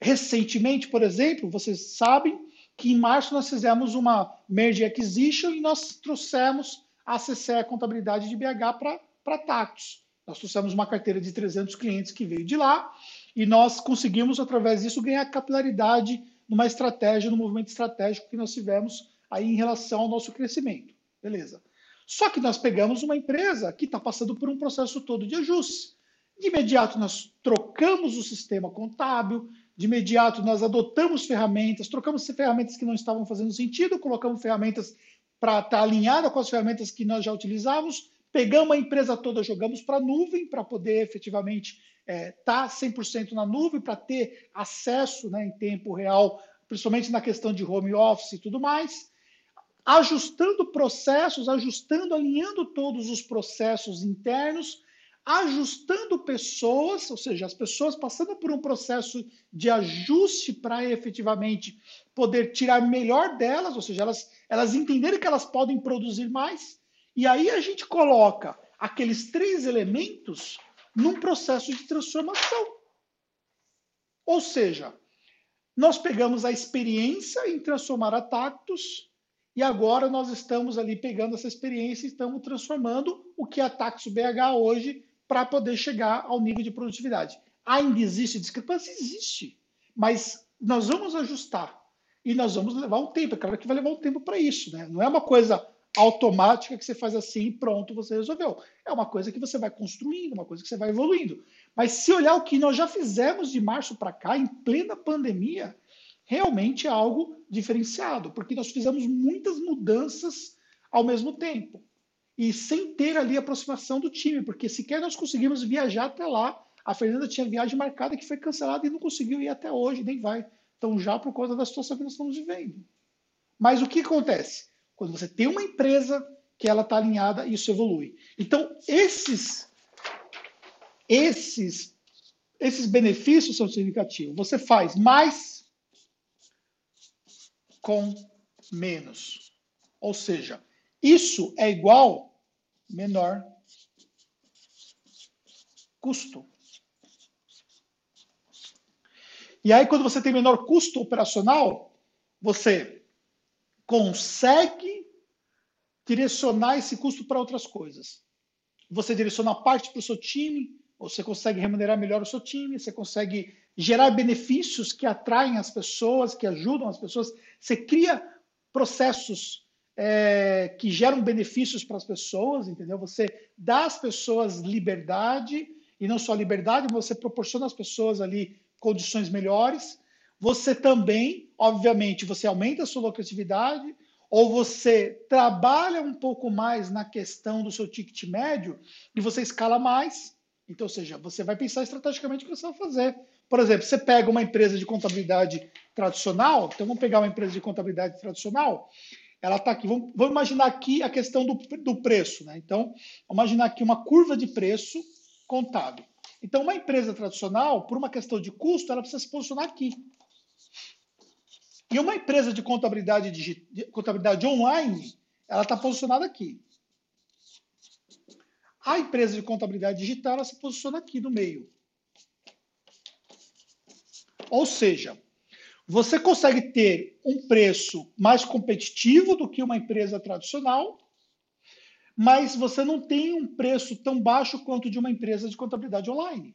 Recentemente, por exemplo, vocês sabem que em março nós fizemos uma merge acquisition e nós trouxemos a CCE, contabilidade de BH, para Tactus. Nós trouxemos uma carteira de 300 clientes que veio de lá e nós conseguimos, através disso, ganhar capilaridade numa estratégia, no movimento estratégico que nós tivemos aí em relação ao nosso crescimento. Beleza. Só que nós pegamos uma empresa que está passando por um processo todo de ajuste. De imediato, nós trocamos o sistema contábil, de imediato nós adotamos ferramentas, trocamos ferramentas que não estavam fazendo sentido, colocamos ferramentas para estar tá alinhada com as ferramentas que nós já utilizávamos, pegamos a empresa toda, jogamos para a nuvem para poder efetivamente estar é, tá 100% na nuvem, para ter acesso né, em tempo real, principalmente na questão de home office e tudo mais, ajustando processos, ajustando, alinhando todos os processos internos ajustando pessoas, ou seja, as pessoas passando por um processo de ajuste para efetivamente poder tirar melhor delas, ou seja, elas, elas entenderem que elas podem produzir mais. E aí a gente coloca aqueles três elementos num processo de transformação. Ou seja, nós pegamos a experiência em transformar a Tactus e agora nós estamos ali pegando essa experiência e estamos transformando o que é a Tactus BH hoje para poder chegar ao nível de produtividade. Ainda existe discrepância? Existe. Mas nós vamos ajustar. E nós vamos levar um tempo. É claro que vai levar um tempo para isso. Né? Não é uma coisa automática que você faz assim e pronto, você resolveu. É uma coisa que você vai construindo, uma coisa que você vai evoluindo. Mas se olhar o que nós já fizemos de março para cá, em plena pandemia, realmente é algo diferenciado, porque nós fizemos muitas mudanças ao mesmo tempo e sem ter ali aproximação do time, porque sequer nós conseguimos viajar até lá. A Fernanda tinha viagem marcada que foi cancelada e não conseguiu ir até hoje, nem vai. Então, já por causa da situação que nós estamos vivendo. Mas o que acontece? Quando você tem uma empresa que ela está alinhada, isso evolui. Então, esses, esses, esses benefícios são significativos. Você faz mais com menos. Ou seja, isso é igual menor custo. E aí, quando você tem menor custo operacional, você consegue direcionar esse custo para outras coisas. Você direciona parte para o seu time, você consegue remunerar melhor o seu time, você consegue gerar benefícios que atraem as pessoas, que ajudam as pessoas. Você cria processos é, que geram benefícios para as pessoas, entendeu? Você dá às pessoas liberdade, e não só liberdade, você proporciona às pessoas ali condições melhores. Você também, obviamente, você aumenta a sua lucratividade, ou você trabalha um pouco mais na questão do seu ticket médio e você escala mais. Então, ou seja, você vai pensar estrategicamente o que você vai fazer. Por exemplo, você pega uma empresa de contabilidade tradicional, então vamos pegar uma empresa de contabilidade tradicional, ela está aqui. Vamos, vamos, imaginar aqui a questão do, do preço. Né? Então, vamos imaginar aqui uma curva de preço contábil. Então, uma empresa tradicional, por uma questão de custo, ela precisa se posicionar aqui. E uma empresa de contabilidade, de contabilidade online, ela está posicionada aqui. A empresa de contabilidade digital, ela se posiciona aqui no meio. Ou seja, você consegue ter um preço mais competitivo do que uma empresa tradicional, mas você não tem um preço tão baixo quanto de uma empresa de contabilidade online.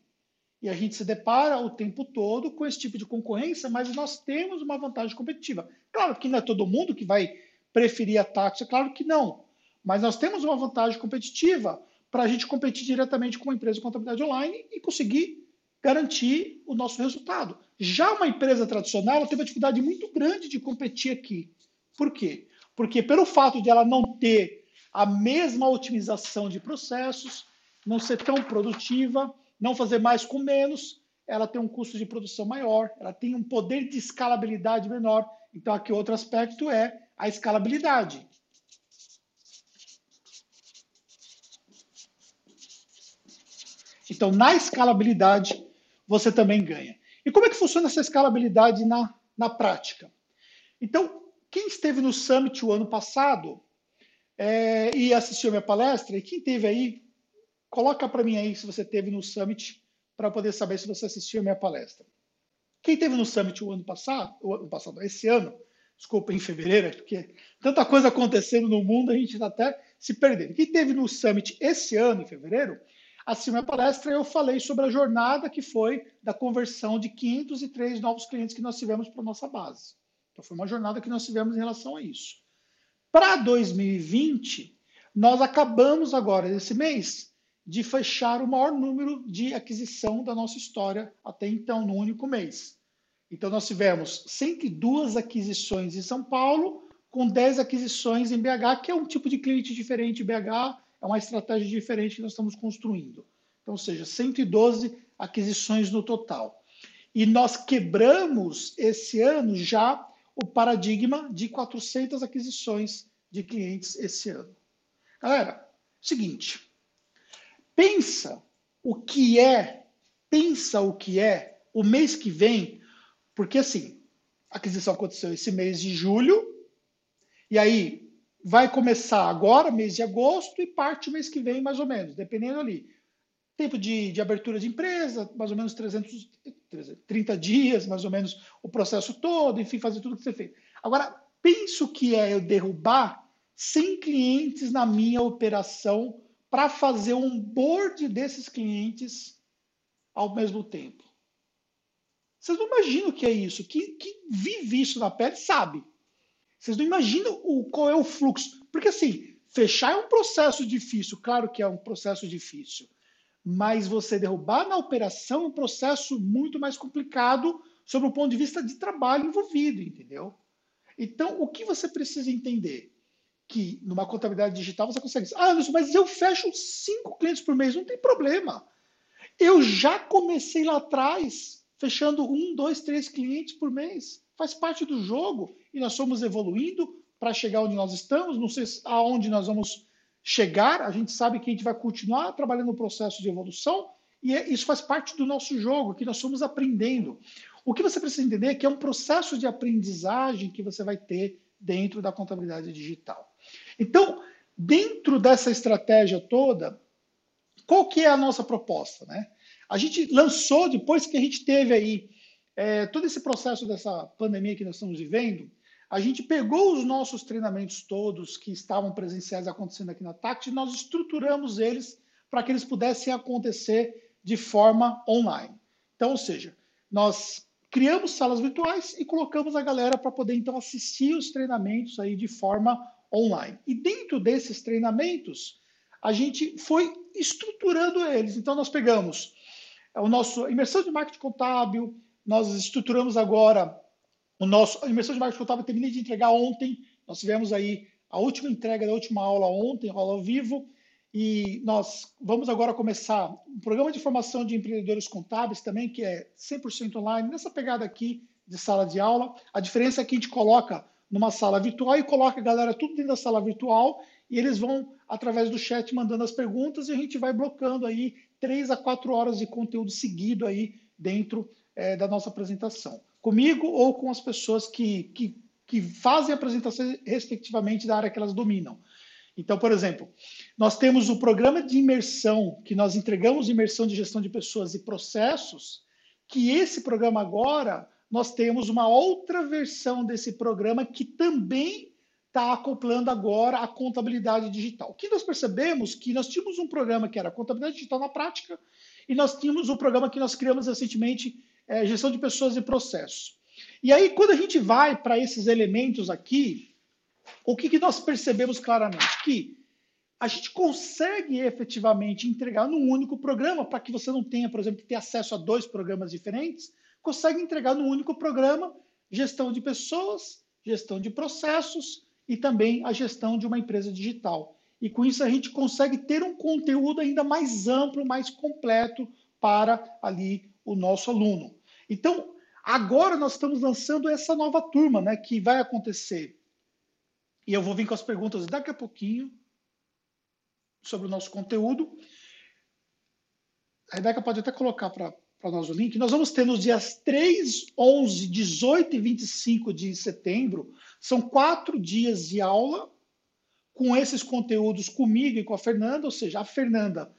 E a gente se depara o tempo todo com esse tipo de concorrência, mas nós temos uma vantagem competitiva. Claro que não é todo mundo que vai preferir a taxa, é claro que não. Mas nós temos uma vantagem competitiva para a gente competir diretamente com uma empresa de contabilidade online e conseguir garantir o nosso resultado. Já uma empresa tradicional ela tem uma dificuldade muito grande de competir aqui. Por quê? Porque pelo fato de ela não ter a mesma otimização de processos, não ser tão produtiva, não fazer mais com menos, ela tem um custo de produção maior, ela tem um poder de escalabilidade menor. Então, aqui outro aspecto é a escalabilidade. Então, na escalabilidade, você também ganha. E como é que funciona essa escalabilidade na, na prática? Então, quem esteve no Summit o ano passado é, e assistiu a minha palestra, e quem teve aí, coloca para mim aí se você teve no Summit, para poder saber se você assistiu a minha palestra. Quem teve no Summit o ano passado, o ano passado, esse ano, desculpa, em fevereiro, porque tanta coisa acontecendo no mundo, a gente está até se perdendo. Quem teve no Summit esse ano, em fevereiro, Assim, na palestra eu falei sobre a jornada que foi da conversão de 503 novos clientes que nós tivemos para a nossa base. Então, foi uma jornada que nós tivemos em relação a isso. Para 2020, nós acabamos agora, esse mês, de fechar o maior número de aquisição da nossa história até então, no único mês. Então, nós tivemos 102 aquisições em São Paulo, com 10 aquisições em BH, que é um tipo de cliente diferente BH, é uma estratégia diferente que nós estamos construindo. Então, ou seja, 112 aquisições no total. E nós quebramos esse ano já o paradigma de 400 aquisições de clientes esse ano. Galera, seguinte, pensa o que é, pensa o que é o mês que vem, porque assim, a aquisição aconteceu esse mês de julho, e aí vai começar agora, mês de agosto, e parte mês que vem, mais ou menos, dependendo ali. Tempo de, de abertura de empresa, mais ou menos 300, 30 dias, mais ou menos o processo todo, enfim, fazer tudo que você fez. Agora, penso que é eu derrubar 100 clientes na minha operação para fazer um board desses clientes ao mesmo tempo. Vocês não imaginam o que é isso? Quem, quem vive isso na pele sabe. Vocês não imaginam o, qual é o fluxo. Porque, assim, fechar é um processo difícil, claro que é um processo difícil. Mas você derrubar na operação é um processo muito mais complicado sob o ponto de vista de trabalho envolvido, entendeu? Então, o que você precisa entender? Que numa contabilidade digital você consegue. Ah, mas eu fecho cinco clientes por mês, não tem problema. Eu já comecei lá atrás, fechando um, dois, três clientes por mês faz parte do jogo e nós somos evoluindo para chegar onde nós estamos. Não sei aonde nós vamos chegar, a gente sabe que a gente vai continuar trabalhando no processo de evolução e é, isso faz parte do nosso jogo, que nós somos aprendendo. O que você precisa entender é que é um processo de aprendizagem que você vai ter dentro da contabilidade digital. Então, dentro dessa estratégia toda, qual que é a nossa proposta, né? A gente lançou depois que a gente teve aí é, todo esse processo dessa pandemia que nós estamos vivendo, a gente pegou os nossos treinamentos todos que estavam presenciais acontecendo aqui na TACT e nós estruturamos eles para que eles pudessem acontecer de forma online. Então, ou seja, nós criamos salas virtuais e colocamos a galera para poder então assistir os treinamentos aí de forma online. E dentro desses treinamentos, a gente foi estruturando eles. Então, nós pegamos o nosso imersão de marketing contábil, nós estruturamos agora o nosso. A imersão de marketing contábil terminei de entregar ontem. Nós tivemos aí a última entrega da última aula ontem, aula ao vivo. E nós vamos agora começar um programa de formação de empreendedores contábeis também, que é 100% online, nessa pegada aqui de sala de aula. A diferença é que a gente coloca numa sala virtual e coloca a galera tudo dentro da sala virtual e eles vão, através do chat, mandando as perguntas e a gente vai blocando aí três a quatro horas de conteúdo seguido aí dentro é, da nossa apresentação, comigo ou com as pessoas que, que, que fazem a apresentação respectivamente da área que elas dominam. Então, por exemplo, nós temos o programa de imersão, que nós entregamos imersão de gestão de pessoas e processos, que esse programa agora, nós temos uma outra versão desse programa que também está acoplando agora a contabilidade digital. O que nós percebemos que nós tínhamos um programa que era contabilidade digital na prática, e nós tínhamos um programa que nós criamos recentemente, é, gestão de pessoas e processos. E aí, quando a gente vai para esses elementos aqui, o que, que nós percebemos claramente? Que a gente consegue efetivamente entregar num único programa, para que você não tenha, por exemplo, que ter acesso a dois programas diferentes, consegue entregar num único programa gestão de pessoas, gestão de processos e também a gestão de uma empresa digital. e com isso a gente consegue ter um conteúdo ainda mais amplo, mais completo para ali o nosso aluno. Então, agora nós estamos lançando essa nova turma, né, que vai acontecer. E eu vou vir com as perguntas daqui a pouquinho sobre o nosso conteúdo. A Rebeca pode até colocar para nós o link. Nós vamos ter nos dias 3, 11, 18 e 25 de setembro. São quatro dias de aula com esses conteúdos comigo e com a Fernanda. Ou seja, a Fernanda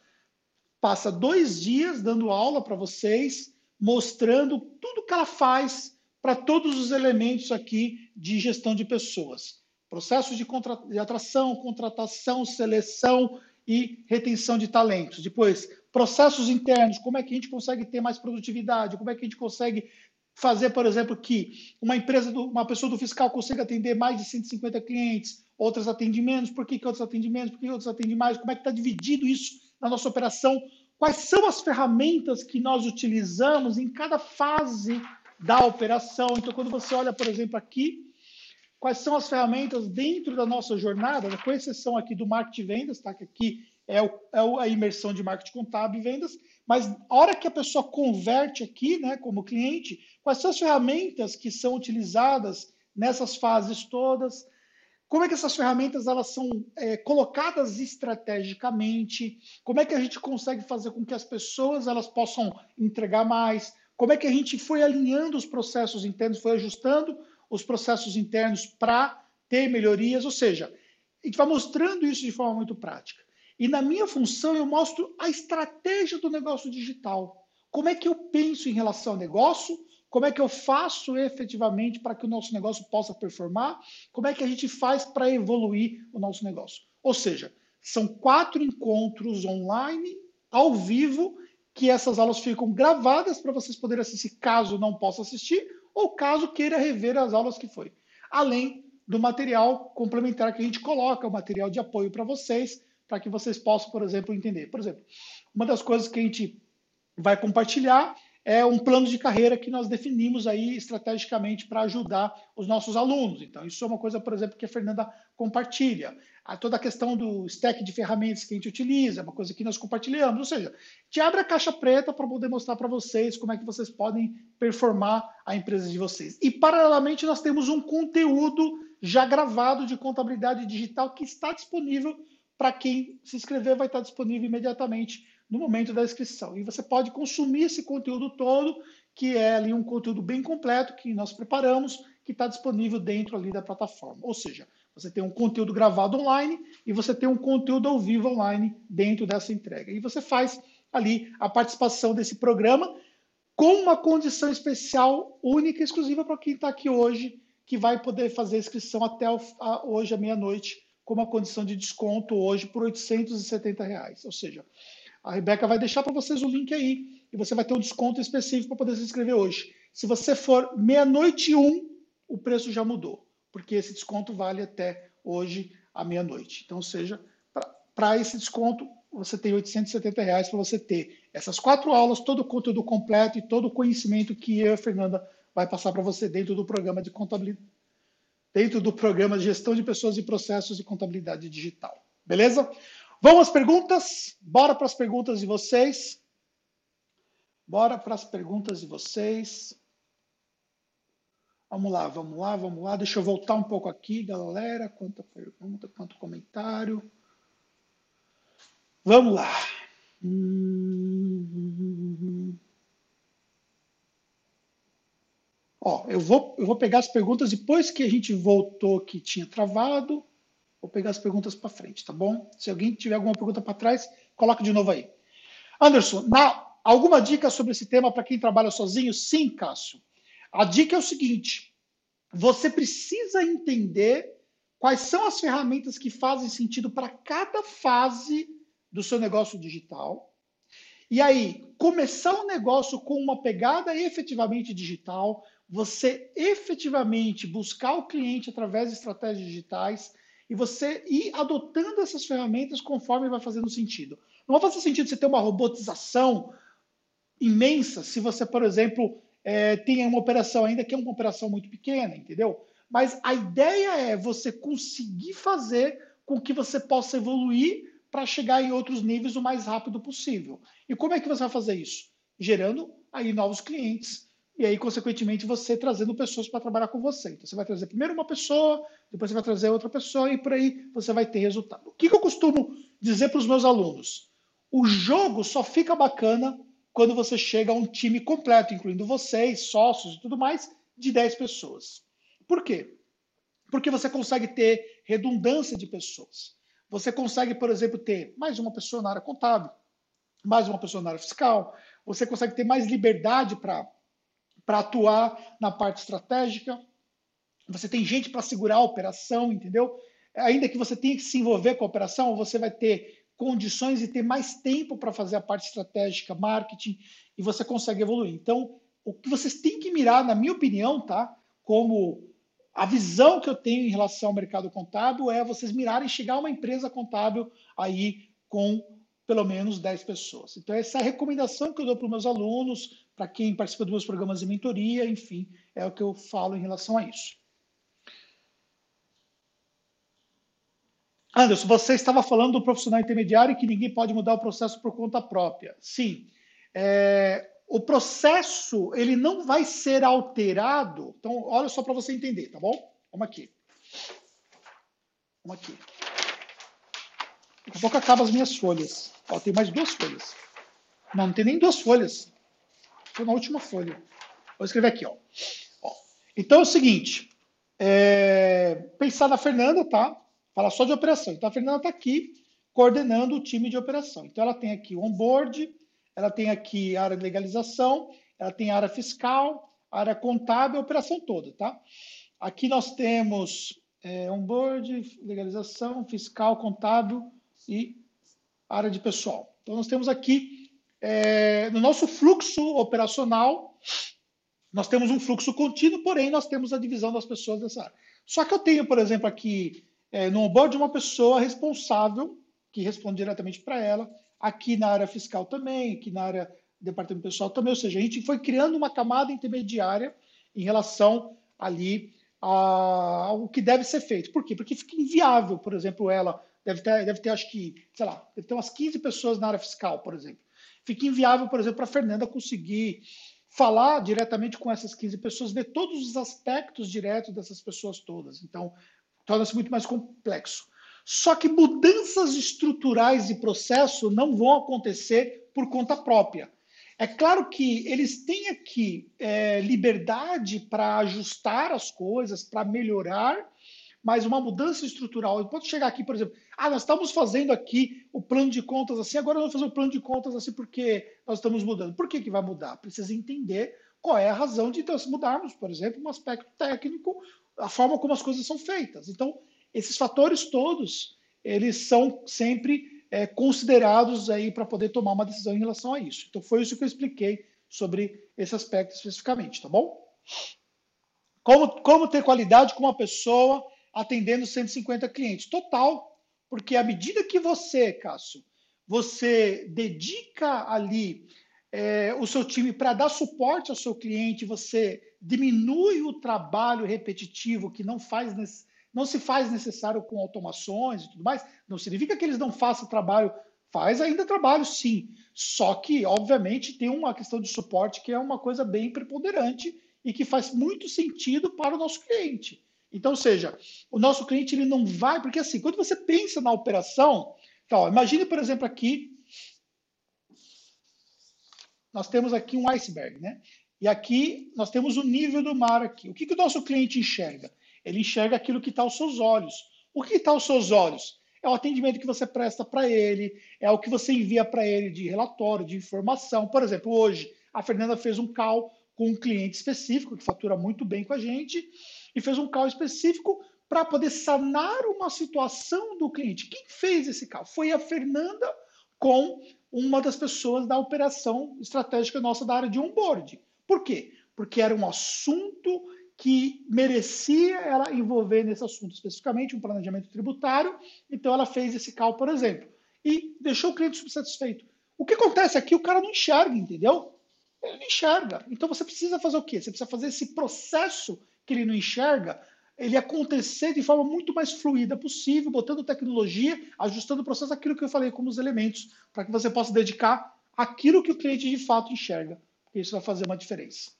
passa dois dias dando aula para vocês, mostrando tudo que ela faz para todos os elementos aqui de gestão de pessoas. Processos de, contra... de atração, contratação, seleção e retenção de talentos. Depois, processos internos, como é que a gente consegue ter mais produtividade, como é que a gente consegue fazer, por exemplo, que uma empresa, do, uma pessoa do fiscal consiga atender mais de 150 clientes, outras atendem menos, por que, que outras atendem menos, por que outras atendem mais, como é que está dividido isso na nossa operação, quais são as ferramentas que nós utilizamos em cada fase da operação. Então, quando você olha, por exemplo, aqui, quais são as ferramentas dentro da nossa jornada, com exceção aqui do marketing vendas, tá? que aqui é, o, é a imersão de marketing contábil e vendas, mas a hora que a pessoa converte aqui, né, como cliente, quais são as ferramentas que são utilizadas nessas fases todas, como é que essas ferramentas elas são é, colocadas estrategicamente, como é que a gente consegue fazer com que as pessoas elas possam entregar mais, como é que a gente foi alinhando os processos internos, foi ajustando os processos internos para ter melhorias, ou seja, a gente vai mostrando isso de forma muito prática. E na minha função, eu mostro a estratégia do negócio digital. Como é que eu penso em relação ao negócio? Como é que eu faço efetivamente para que o nosso negócio possa performar? Como é que a gente faz para evoluir o nosso negócio? Ou seja, são quatro encontros online, ao vivo, que essas aulas ficam gravadas para vocês poderem assistir caso não possa assistir, ou caso queira rever as aulas que foi. Além do material complementar que a gente coloca, o material de apoio para vocês, para que vocês possam, por exemplo, entender. Por exemplo, uma das coisas que a gente vai compartilhar é um plano de carreira que nós definimos aí estrategicamente para ajudar os nossos alunos. Então, isso é uma coisa, por exemplo, que a Fernanda compartilha. A toda a questão do stack de ferramentas que a gente utiliza, é uma coisa que nós compartilhamos. Ou seja, te abre a caixa preta para poder mostrar para vocês como é que vocês podem performar a empresa de vocês. E, paralelamente, nós temos um conteúdo já gravado de contabilidade digital que está disponível para quem se inscrever, vai estar disponível imediatamente no momento da inscrição. E você pode consumir esse conteúdo todo, que é ali um conteúdo bem completo que nós preparamos, que está disponível dentro ali da plataforma. Ou seja, você tem um conteúdo gravado online e você tem um conteúdo ao vivo online dentro dessa entrega. E você faz ali a participação desse programa com uma condição especial, única e exclusiva para quem está aqui hoje, que vai poder fazer a inscrição até hoje à meia-noite, com uma condição de desconto hoje por 870 reais. Ou seja, a Rebeca vai deixar para vocês o link aí e você vai ter um desconto específico para poder se inscrever hoje. Se você for meia-noite e um, o preço já mudou, porque esse desconto vale até hoje à meia-noite. Então, seja, para esse desconto, você tem 870 reais para você ter essas quatro aulas, todo o conteúdo completo e todo o conhecimento que eu e a Fernanda vai passar para você dentro do programa de contabilidade, dentro do programa de gestão de pessoas e processos e contabilidade digital. Beleza? Vamos às perguntas? Bora para as perguntas de vocês. Bora para as perguntas de vocês. Vamos lá, vamos lá, vamos lá. Deixa eu voltar um pouco aqui, galera. Quanta pergunta, quanto comentário. Vamos lá. Hum... Ó, eu vou, eu vou pegar as perguntas depois que a gente voltou que tinha travado. Vou pegar as perguntas para frente, tá bom? Se alguém tiver alguma pergunta para trás, coloca de novo aí. Anderson, na, alguma dica sobre esse tema para quem trabalha sozinho? Sim, Cássio. A dica é o seguinte: você precisa entender quais são as ferramentas que fazem sentido para cada fase do seu negócio digital. E aí, começar um negócio com uma pegada efetivamente digital, você efetivamente buscar o cliente através de estratégias digitais e você ir adotando essas ferramentas conforme vai fazendo sentido. Não vai fazer sentido você ter uma robotização imensa se você, por exemplo, é, tem uma operação ainda que é uma operação muito pequena, entendeu? Mas a ideia é você conseguir fazer com que você possa evoluir para chegar em outros níveis o mais rápido possível. E como é que você vai fazer isso? Gerando aí novos clientes e aí, consequentemente, você trazendo pessoas para trabalhar com você. Então, você vai trazer primeiro uma pessoa, depois você vai trazer outra pessoa e por aí você vai ter resultado. O que, eu costumo dizer para os meus alunos? O jogo só fica bacana quando você chega a um time completo, incluindo vocês, sócios e tudo mais, de 10 pessoas. Por quê? Porque você consegue ter redundância de pessoas. Você consegue, por exemplo, ter mais uma pessoa na área contábil, mais uma pessoa na área fiscal, você consegue ter mais liberdade para atuar na parte estratégica, você tem gente para segurar a operação, entendeu? Ainda que você tenha que se envolver com a operação, você vai ter condições e ter mais tempo para fazer a parte estratégica, marketing, e você consegue evoluir. Então, o que vocês têm que mirar, na minha opinião, tá? Como a visão que eu tenho em relação ao mercado contábil é vocês mirarem chegar a uma empresa contábil aí com pelo menos 10 pessoas. Então, essa é a recomendação que eu dou para os meus alunos, para quem participa dos meus programas de mentoria, enfim, é o que eu falo em relação a isso. Anderson, você estava falando do profissional intermediário e que ninguém pode mudar o processo por conta própria. Sim. É, o processo ele não vai ser alterado. Então, olha só para você entender, tá bom? Vamos aqui. Vamos aqui. Daqui a pouco acaba as minhas folhas. Ó, tem mais duas folhas. Não, não tem nem duas folhas. Estou na última folha. Vou escrever aqui, ó. ó. Então é o seguinte. É... Pensar na Fernanda, tá? Fala só de operação. Então a Fernanda está aqui coordenando o time de operação. Então ela tem aqui o onboard, ela tem aqui a área de legalização, ela tem a área fiscal, a área contábil, a operação toda, tá? Aqui nós temos é, onboard, legalização, fiscal, contábil e área de pessoal. Então nós temos aqui é, no nosso fluxo operacional, nós temos um fluxo contínuo, porém nós temos a divisão das pessoas dessa área. Só que eu tenho, por exemplo, aqui é, no onboard uma pessoa responsável, que responde diretamente para ela, aqui na área fiscal também, aqui na área departamento pessoal também, ou seja, a gente foi criando uma camada intermediária em relação ali ao que deve ser feito. Por quê? Porque fica inviável, por exemplo, ela deve ter, deve ter acho que, sei lá, deve ter umas 15 pessoas na área fiscal, por exemplo. Fica inviável, por exemplo, para a Fernanda conseguir falar diretamente com essas 15 pessoas, ver todos os aspectos diretos dessas pessoas todas. Então, torna-se muito mais complexo. Só que mudanças estruturais de processo não vão acontecer por conta própria. É claro que eles têm aqui é, liberdade para ajustar as coisas, para melhorar, mas uma mudança estrutural. Eu posso chegar aqui, por exemplo, ah, nós estamos fazendo aqui o plano de contas assim, agora vamos fazer o plano de contas assim porque nós estamos mudando. Por que, que vai mudar? Precisa entender qual é a razão de nós mudarmos, por exemplo, um aspecto técnico a forma como as coisas são feitas. Então, esses fatores todos, eles são sempre é, considerados aí para poder tomar uma decisão em relação a isso. Então, foi isso que eu expliquei sobre esse aspecto especificamente, tá bom? Como, como ter qualidade com uma pessoa atendendo 150 clientes? Total, porque à medida que você, Cássio, você dedica ali é, o seu time para dar suporte ao seu cliente, você diminui o trabalho repetitivo que não faz não se faz necessário com automações e tudo mais. Não significa que eles não façam trabalho, faz ainda trabalho, sim. Só que, obviamente, tem uma questão de suporte que é uma coisa bem preponderante e que faz muito sentido para o nosso cliente. Então, ou seja, o nosso cliente ele não vai, porque assim, quando você pensa na operação, então, imagine, por exemplo, aqui, nós temos aqui um iceberg, né? E aqui nós temos o nível do mar aqui. O que, que o nosso cliente enxerga? Ele enxerga aquilo que está aos seus olhos. O que está aos seus olhos? É o atendimento que você presta para ele, é o que você envia para ele de relatório, de informação. Por exemplo, hoje a Fernanda fez um call com um cliente específico que fatura muito bem com a gente e fez um call específico para poder sanar uma situação do cliente. Quem fez esse call? Foi a Fernanda com uma das pessoas da operação estratégica nossa da área de onboard. Por quê? Porque era um assunto que merecia ela envolver nesse assunto, especificamente um planejamento tributário. Então, ela fez esse cálculo, por exemplo, e deixou o cliente subsatisfeito. O que acontece aqui, o cara não enxerga, entendeu? Ele não enxerga. Então, você precisa fazer o quê? Você precisa fazer esse processo que ele não enxerga ele acontecer de forma muito mais fluida possível, botando tecnologia, ajustando o processo, aquilo que eu falei como os elementos, para que você possa dedicar aquilo que o cliente de fato enxerga, isso vai fazer uma diferença.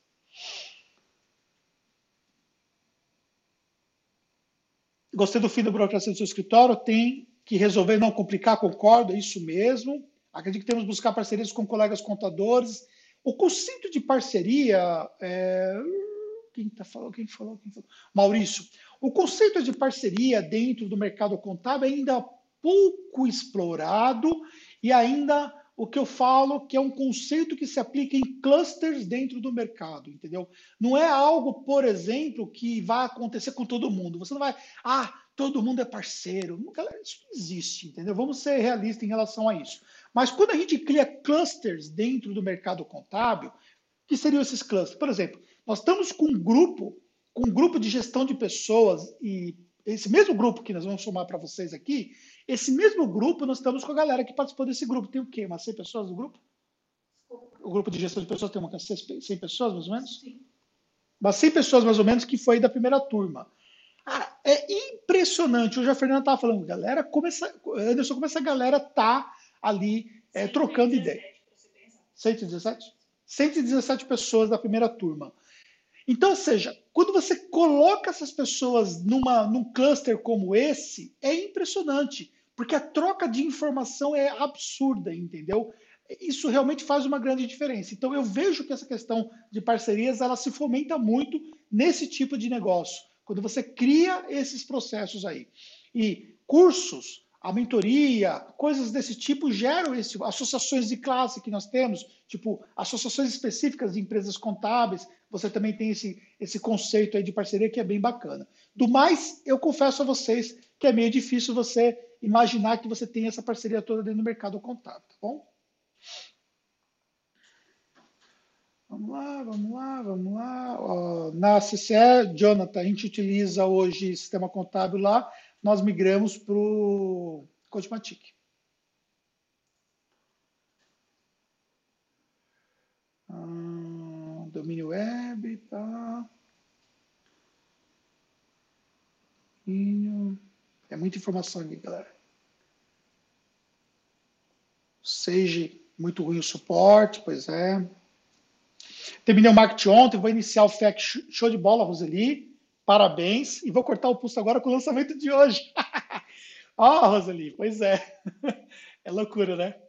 Gostei do fim da burocracia do seu escritório, tem que resolver não complicar, concordo, é isso mesmo. Acredito que temos que buscar parcerias com colegas contadores. O conceito de parceria, é... quem, tá falando, quem falou? Quem falou? Maurício. O conceito de parceria dentro do mercado contábil é ainda pouco explorado e ainda o que eu falo que é um conceito que se aplica em clusters dentro do mercado, entendeu? Não é algo, por exemplo, que vai acontecer com todo mundo. Você não vai, ah, todo mundo é parceiro. Galera, isso não existe, entendeu? Vamos ser realistas em relação a isso. Mas quando a gente cria clusters dentro do mercado contábil, que seriam esses clusters? Por exemplo, nós estamos com um grupo, com um grupo de gestão de pessoas e esse mesmo grupo que nós vamos somar para vocês aqui, esse mesmo grupo nós estamos com a galera que participou desse grupo. Tem o quê? Umas 100 pessoas no grupo? O grupo de gestão de pessoas tem umas 100 pessoas, mais ou menos? Sim. Umas 100 pessoas, mais ou menos, que foi da primeira turma. Ah, é impressionante. Hoje a Fernanda estava falando, galera, como essa, Anderson, como essa galera tá ali é, trocando ideia. 117? 117 pessoas da primeira turma. Então, ou seja, quando você coloca essas pessoas numa, num cluster como esse, é impressionante, porque a troca de informação é absurda, entendeu? Isso realmente faz uma grande diferença. Então, eu vejo que essa questão de parcerias ela se fomenta muito nesse tipo de negócio quando você cria esses processos aí. E cursos, a mentoria, coisas desse tipo geram esse, associações de classe que nós temos, tipo associações específicas de empresas contábeis, você também tem esse, esse conceito aí de parceria que é bem bacana. Do mais, eu confesso a vocês que é meio difícil você imaginar que você tem essa parceria toda dentro do mercado contábil, tá bom? Vamos lá, vamos lá, vamos lá. na CCE, Jonathan, a gente utiliza hoje sistema contábil lá, nós migramos para o Codimatic. Domínio web, tá. É muita informação aqui, galera. Seja muito ruim o suporte, pois é. Terminei o marketing ontem, vou iniciar o FEC show de bola, Roseli. Parabéns. E vou cortar o pulso agora com o lançamento de hoje. Ó, oh, Roseli, pois é. é loucura, né?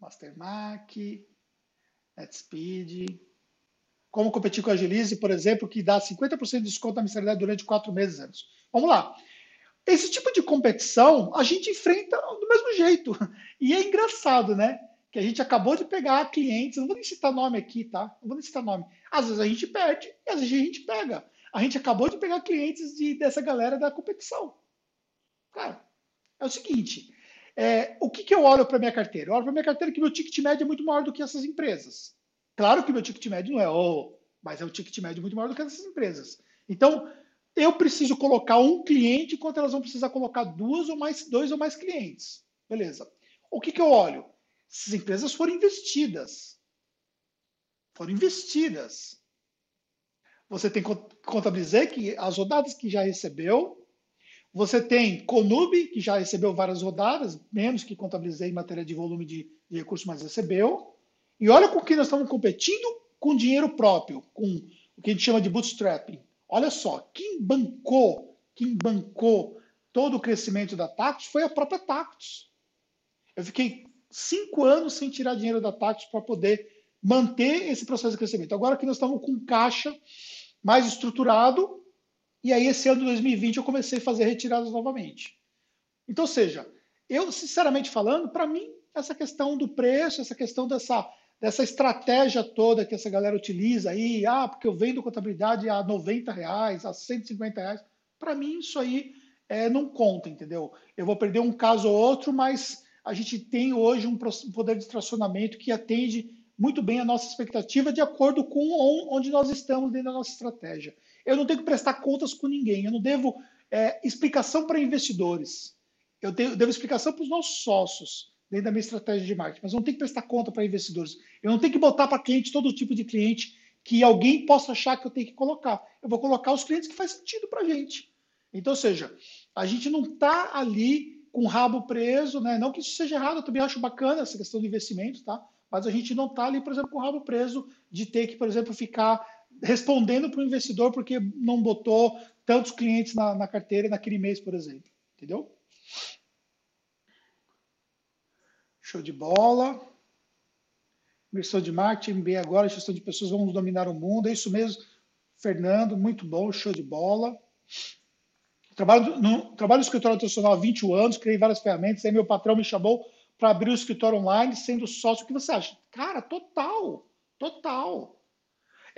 Master Mac, NetSpeed. Como competir com a Agilize, por exemplo, que dá 50% de desconto na mensalidade durante quatro meses anos. Vamos lá. Esse tipo de competição a gente enfrenta do mesmo jeito. E é engraçado, né? que a gente acabou de pegar clientes, não vou nem citar nome aqui, tá? Não vou nem citar nome. Às vezes a gente perde e às vezes a gente pega. A gente acabou de pegar clientes de, dessa galera da competição. Cara, é o seguinte, é, o que, que eu olho para minha carteira? Eu olho para minha carteira que meu ticket médio é muito maior do que essas empresas. Claro que meu ticket médio não é, oh, mas é um ticket médio muito maior do que essas empresas. Então, eu preciso colocar um cliente enquanto elas vão precisar colocar duas ou mais, dois ou mais clientes. Beleza. O que, que eu olho? Essas empresas foram investidas. Foram investidas. Você tem contabilizar que as rodadas que já recebeu, você tem Conube, que já recebeu várias rodadas, menos que contabilizei em matéria de volume de, de recursos, mas recebeu. E olha com que nós estamos competindo com dinheiro próprio, com o que a gente chama de bootstrapping. Olha só, quem bancou, quem bancou todo o crescimento da Tactus foi a própria Tactus. Eu fiquei cinco anos sem tirar dinheiro da Tactus para poder manter esse processo de crescimento. Agora que nós estamos com caixa mais estruturado, e aí esse ano de 2020 eu comecei a fazer retiradas novamente. Então, seja, eu, sinceramente falando, para mim, essa questão do preço, essa questão dessa, dessa estratégia toda que essa galera utiliza aí, ah, porque eu vendo contabilidade a 90 reais, a 150 reais, para mim isso aí é, não conta, entendeu? Eu vou perder um caso ou outro, mas a gente tem hoje um poder de tracionamento que atende muito bem a nossa expectativa de acordo com onde nós estamos dentro da nossa estratégia. Eu não tenho que prestar contas com ninguém, eu não devo é, explicação para investidores, eu, tenho, eu devo explicação para os nossos sócios dentro da minha estratégia de marketing, mas eu não tenho que prestar conta para investidores, eu não tenho que botar para cliente todo tipo de cliente que alguém possa achar que eu tenho que colocar. Eu vou colocar os clientes que faz sentido para a gente. Então, ou seja, a gente não está ali com o rabo preso, né? Não que isso seja errado, eu também acho bacana essa questão do investimento, tá? Mas a gente não está ali, por exemplo, com o rabo preso de ter que, por exemplo, ficar respondendo para o investidor porque não botou tantos clientes na, na carteira naquele mês, por exemplo. Entendeu? Show de bola. Imersão de marketing, bem agora, gestão de pessoas, vamos dominar o mundo. É isso mesmo, Fernando, muito bom, show de bola. Trabalho no, trabalho no escritório tradicional há 21 anos, criei várias ferramentas, aí meu patrão me chamou para abrir o escritório online sendo sócio. O que você acha? Cara, total, total.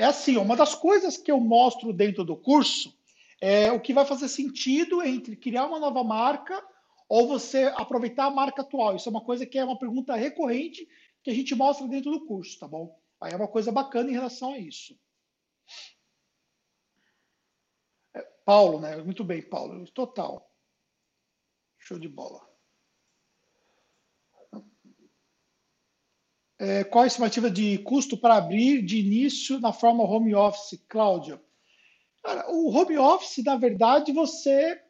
É assim, uma das coisas que eu mostro dentro do curso é o que vai fazer sentido entre criar uma nova marca ou você aproveitar a marca atual. Isso é uma coisa que é uma pergunta recorrente que a gente mostra dentro do curso, tá bom? Aí é uma coisa bacana em relação a isso. É, Paulo, né? Muito bem, Paulo. Total. Show de bola. É, qual a estimativa de custo para abrir de início na forma home office, Cláudia? Cara, o home office, na verdade, você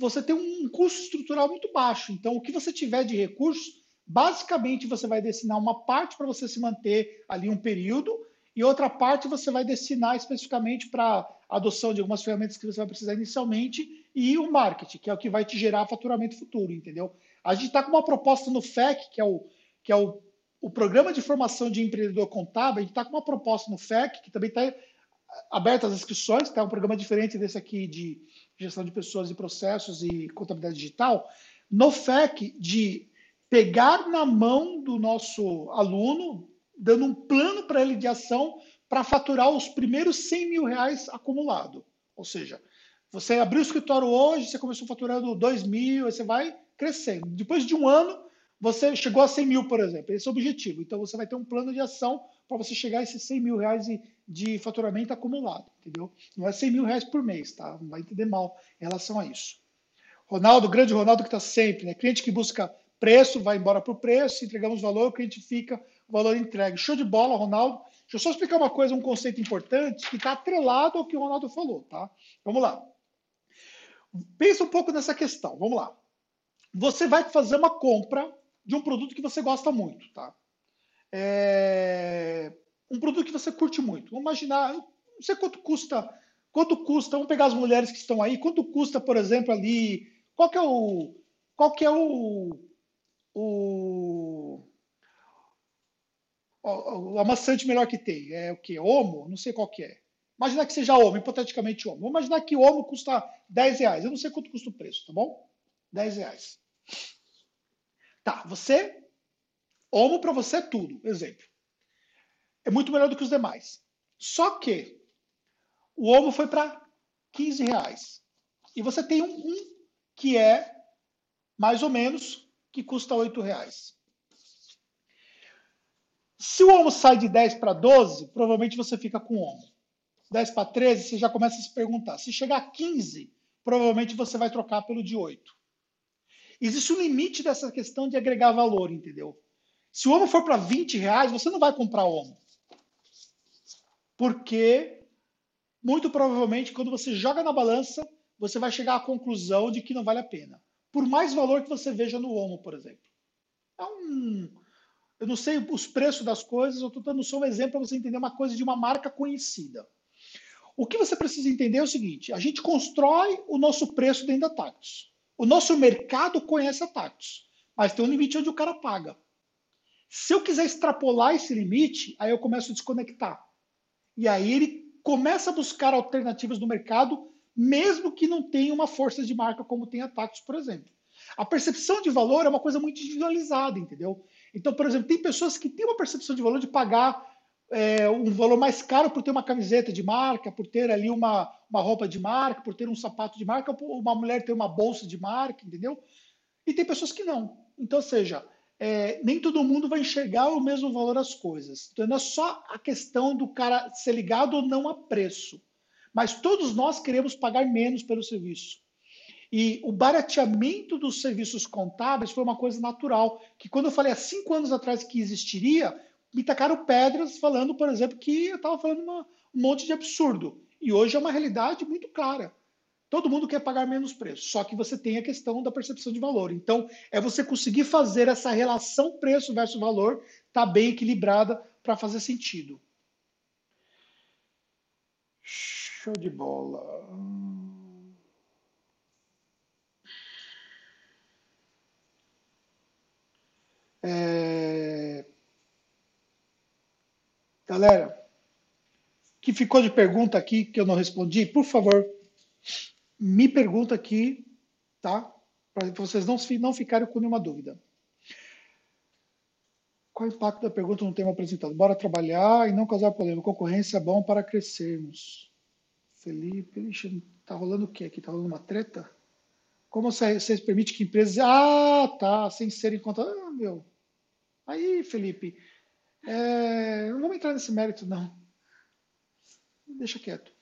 você tem um custo estrutural muito baixo. Então, o que você tiver de recursos, basicamente você vai destinar uma parte para você se manter ali um período e outra parte você vai destinar especificamente para adoção de algumas ferramentas que você vai precisar inicialmente e o marketing, que é o que vai te gerar faturamento futuro, entendeu? A gente está com uma proposta no FEC, que é o, que é o, o Programa de Formação de Empreendedor Contábil, a gente está com uma proposta no FEC, que também está aberta as inscrições, tá? É um programa diferente desse aqui de gestão de pessoas e processos e contabilidade digital, no FEC de pegar na mão do nosso aluno, dando um plano para ele de ação para faturar os primeiros 100 mil reais acumulado. Ou seja, você abriu o escritório hoje, você começou faturando 2 mil, aí você vai crescendo. Depois de um ano, você chegou a 100 mil, por exemplo. Esse é o objetivo. Então, você vai ter um plano de ação para você chegar a esses 100 mil reais de, faturamento acumulado, entendeu? Não é 100 mil reais por mês, tá? Não vai entender mal em relação a isso. Ronaldo, grande Ronaldo que está sempre, né? Cliente que busca preço, vai embora por preço, entregamos valor, o cliente fica, o valor entregue. Show de bola, Ronaldo. Deixa eu só explicar uma coisa, um conceito importante que está atrelado ao que o Ronaldo falou, tá? Vamos lá. Pensa um pouco nessa questão, vamos lá. Você vai fazer uma compra de um produto que você gosta muito, tá? é, um produto que você curte muito. Vamos imaginar, não sei quanto custa, quanto custa, vamos pegar as mulheres que estão aí, quanto custa, por exemplo, ali, qual que é o, qual que é o, o, o, amassante melhor que tem? É o que? Omo? Não sei qual que é. Imagina que seja Omo, hipoteticamente Omo. Vamos imaginar que Omo custa 10 reais. Eu não sei quanto custa o preço, tá bom? 10 reais. Tá, você Homo para você é tudo, exemplo. É muito melhor do que os demais. Só que o Homo foi para 15 reais. E você tem um, um, que é mais ou menos, que custa 8 reais. Se o Homo sai de 10 para 12, provavelmente você fica com o Homo. 10 para 13, você já começa a se perguntar. Se chegar a 15, provavelmente você vai trocar pelo de 8. Existe um limite dessa questão de agregar valor, entendeu? Se o Omo for para 20 reais, você não vai comprar Omo. Porque, muito provavelmente, quando você joga na balança, você vai chegar à conclusão de que não vale a pena. Por mais valor que você veja no Omo, por exemplo. É um... Eu não sei os preços das coisas, eu estou dando só um exemplo para você entender uma coisa de uma marca conhecida. O que você precisa entender é o seguinte: a gente constrói o nosso preço dentro da Tactus. O nosso mercado conhece a Tactus, mas tem um limite onde o cara paga. Se eu quiser extrapolar esse limite, aí eu começo a desconectar. E aí ele começa a buscar alternativas no mercado, mesmo que não tenha uma força de marca como tem a Tactus, por exemplo. A percepção de valor é uma coisa muito individualizada, entendeu? Então, por exemplo, tem pessoas que têm uma percepção de valor de pagar é, um valor mais caro por ter uma camiseta de marca, por ter ali uma, uma roupa de marca, por ter um sapato de marca, uma mulher ter uma bolsa de marca, entendeu? E tem pessoas que não. Então, seja, é, nem todo mundo vai enxergar o mesmo valor às coisas. Então, não é só a questão do cara ser ligado ou não a preço. Mas todos nós queremos pagar menos pelo serviço. E o barateamento dos serviços contábeis foi uma coisa natural, que quando eu falei há cinco anos atrás que existiria, me tacaram pedras falando, por exemplo, que eu estava falando uma, um monte de absurdo. E hoje é uma realidade muito clara. Todo mundo quer pagar menos preço, só que você tem a questão da percepção de valor. Então, é você conseguir fazer essa relação preço versus valor tá bem equilibrada para fazer sentido. Show de bola. É... Galera, que ficou de pergunta aqui que eu não respondi, por favor, me pergunta aqui, tá? Para vocês não, não ficarem com nenhuma dúvida. Qual o impacto da pergunta no tema apresentado? Bora trabalhar e não causar problema. Concorrência é bom para crescermos. Felipe, ixi, tá rolando o quê aqui? Tá rolando uma treta? Como vocês permite que empresas. Ah, tá, sem serem conta. Ah, meu. Aí, Felipe, é... não vamos entrar nesse mérito, não. Deixa quieto.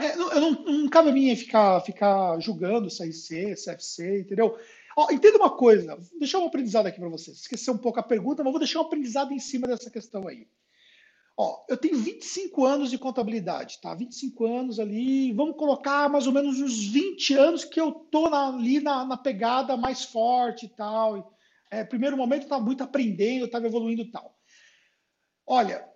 É, não, não, não, cabe a mim ficar, ficar julgando CRC, CFC, entendeu? Ó, entenda uma coisa, vou deixar um aprendizado aqui para vocês. Esqueci um pouco a pergunta, mas vou deixar um aprendizado em cima dessa questão aí. Ó, eu tenho 25 anos de contabilidade, tá? 25 anos ali, vamos colocar mais ou menos uns 20 anos que eu tô na, ali na, na, pegada mais forte e tal. É, primeiro momento estava muito aprendendo, estava evoluindo e tal. Olha,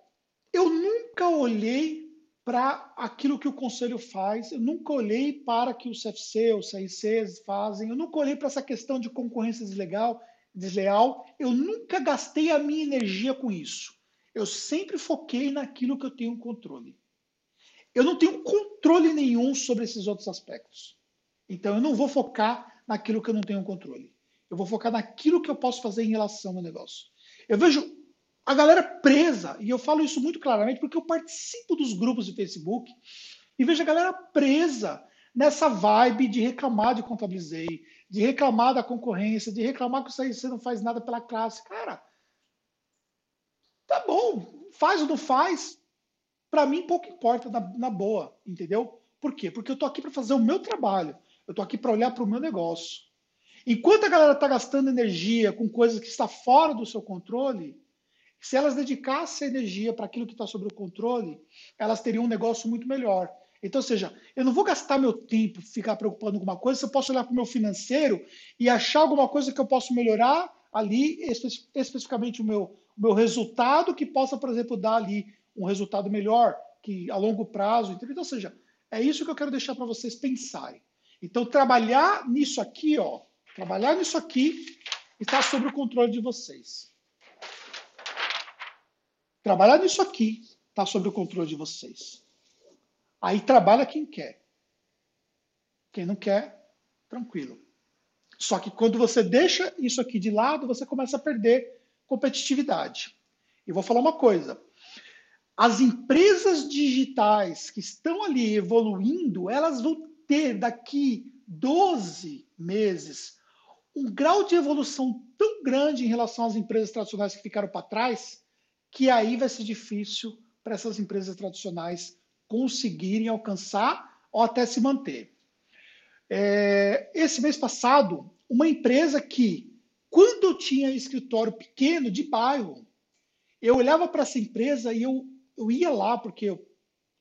eu nunca olhei para aquilo que o conselho faz. Eu nunca olhei para que o CFC, o CIC fazem. Eu nunca olhei para essa questão de concorrência deslegal, desleal. Eu nunca gastei a minha energia com isso. Eu sempre foquei naquilo que eu tenho controle. Eu não tenho controle nenhum sobre esses outros aspectos. Então eu não vou focar naquilo que eu não tenho controle. Eu vou focar naquilo que eu posso fazer em relação ao negócio. Eu vejo a galera presa, e eu falo isso muito claramente porque eu participo dos grupos de Facebook e vejo a galera presa nessa vibe de reclamar de contabilizei, de reclamar da concorrência, de reclamar que você não faz nada pela classe. Cara, tá bom, faz ou não faz, para mim pouco importa na, na, boa, entendeu? Por quê? Porque eu tô aqui para fazer o meu trabalho, eu tô aqui para olhar para o meu negócio. Enquanto a galera tá gastando energia com coisas que está fora do seu controle, se elas dedicassem energia para aquilo que está sob o controle, elas teriam um negócio muito melhor. Então, ou seja, eu não vou gastar meu tempo ficar preocupando com alguma coisa, se eu posso olhar para o meu financeiro e achar alguma coisa que eu posso melhorar ali, espe especificamente o meu, o meu resultado, que possa, por exemplo, dar ali um resultado melhor, que a longo prazo. Então, ou seja, é isso que eu quero deixar para vocês pensarem. Então, trabalhar nisso aqui, ó, trabalhar nisso aqui está sob o controle de vocês. Trabalhar nisso aqui está sob o controle de vocês. Aí trabalha quem quer. Quem não quer, tranquilo. Só que quando você deixa isso aqui de lado, você começa a perder competitividade. E vou falar uma coisa: as empresas digitais que estão ali evoluindo, elas vão ter daqui 12 meses um grau de evolução tão grande em relação às empresas tradicionais que ficaram para trás, que aí vai ser difícil para essas empresas tradicionais conseguirem alcançar ou até se manter. É, esse mês passado, uma empresa que, quando eu tinha escritório pequeno de bairro, eu olhava para essa empresa e eu, eu ia lá, porque eu,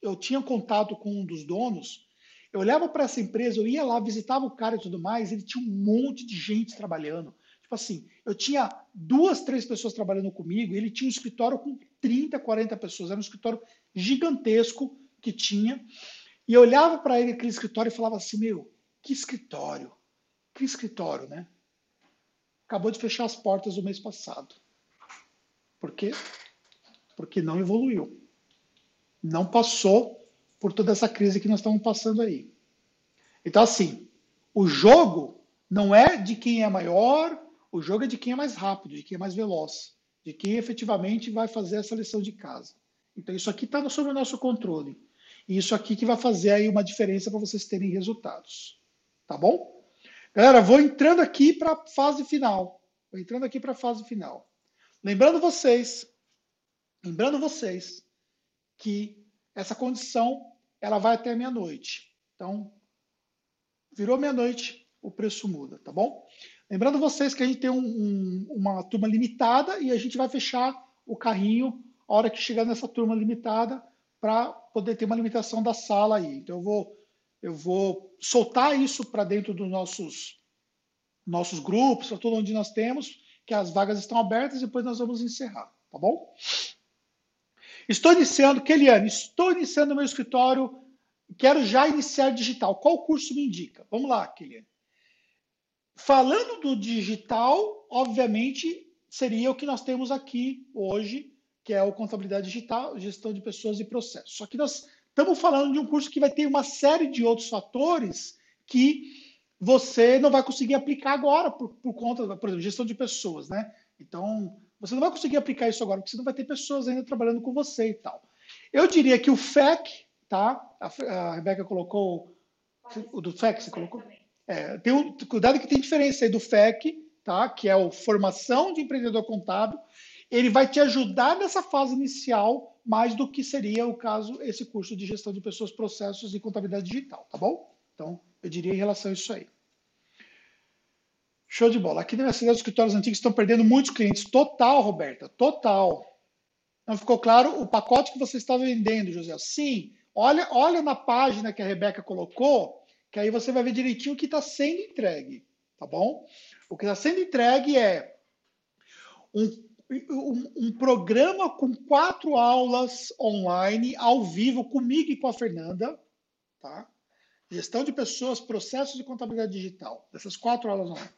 eu tinha contato com um dos donos, eu olhava para essa empresa, eu ia lá, visitava o cara e tudo mais, ele tinha um monte de gente trabalhando. Tipo assim, eu tinha duas, três pessoas trabalhando comigo, ele tinha um escritório com 30, 40 pessoas, era um escritório gigantesco que tinha. E eu olhava para ele, aquele escritório, e falava assim: Meu, que escritório, que escritório, né? Acabou de fechar as portas o mês passado. Por quê? Porque não evoluiu. Não passou por toda essa crise que nós estamos passando aí. Então, assim, o jogo não é de quem é maior, o jogo é de quem é mais rápido, de quem é mais veloz, de quem efetivamente vai fazer essa lição de casa. Então, isso aqui está sob o nosso controle. E isso aqui que vai fazer aí uma diferença para vocês terem resultados. Tá bom? Galera, vou entrando aqui para a fase final. Vou entrando aqui para a fase final. Lembrando vocês, lembrando vocês que essa condição ela vai até meia-noite. Então, virou meia-noite, o preço muda, tá bom? Lembrando vocês que a gente tem um, um, uma turma limitada e a gente vai fechar o carrinho a hora que chegar nessa turma limitada para poder ter uma limitação da sala aí. Então eu vou eu vou soltar isso para dentro dos nossos nossos grupos, para todo onde nós temos, que as vagas estão abertas e depois nós vamos encerrar, tá bom? Estou iniciando, Keliane, estou iniciando meu escritório, quero já iniciar digital. Qual curso me indica? Vamos lá, Keliane. Falando do digital, obviamente, seria o que nós temos aqui hoje, que é o Contabilidade Digital, Gestão de Pessoas e Processos. Só que nós estamos falando de um curso que vai ter uma série de outros fatores que você não vai conseguir aplicar agora por, por conta, por exemplo, gestão de pessoas, né? Então, você não vai conseguir aplicar isso agora, porque você não vai ter pessoas ainda trabalhando com você e tal. Eu diria que o FEC, tá? A, a Rebeca colocou o do FEC, você colocou? É, tem um, cuidado que tem diferença aí do FEC, tá? Que é o Formação de Empreendedor Contábil. Ele vai te ajudar nessa fase inicial mais do que seria o caso esse curso de gestão de pessoas, processos e contabilidade digital, tá bom? Então, eu diria em relação a isso aí. Show de bola. Aqui na minha cidade, os escritórios antigos estão perdendo muitos clientes. Total, Roberta, total. Não ficou claro o pacote que você está vendendo, José? Sim. Olha, olha na página que a Rebeca colocou, que aí você vai ver direitinho o que está sendo entregue, tá bom? O que está sendo entregue é um, um, um, programa com quatro aulas online, ao vivo, comigo e com a Fernanda, tá? Gestão de pessoas, processos de contabilidade digital. Dessas quatro aulas online.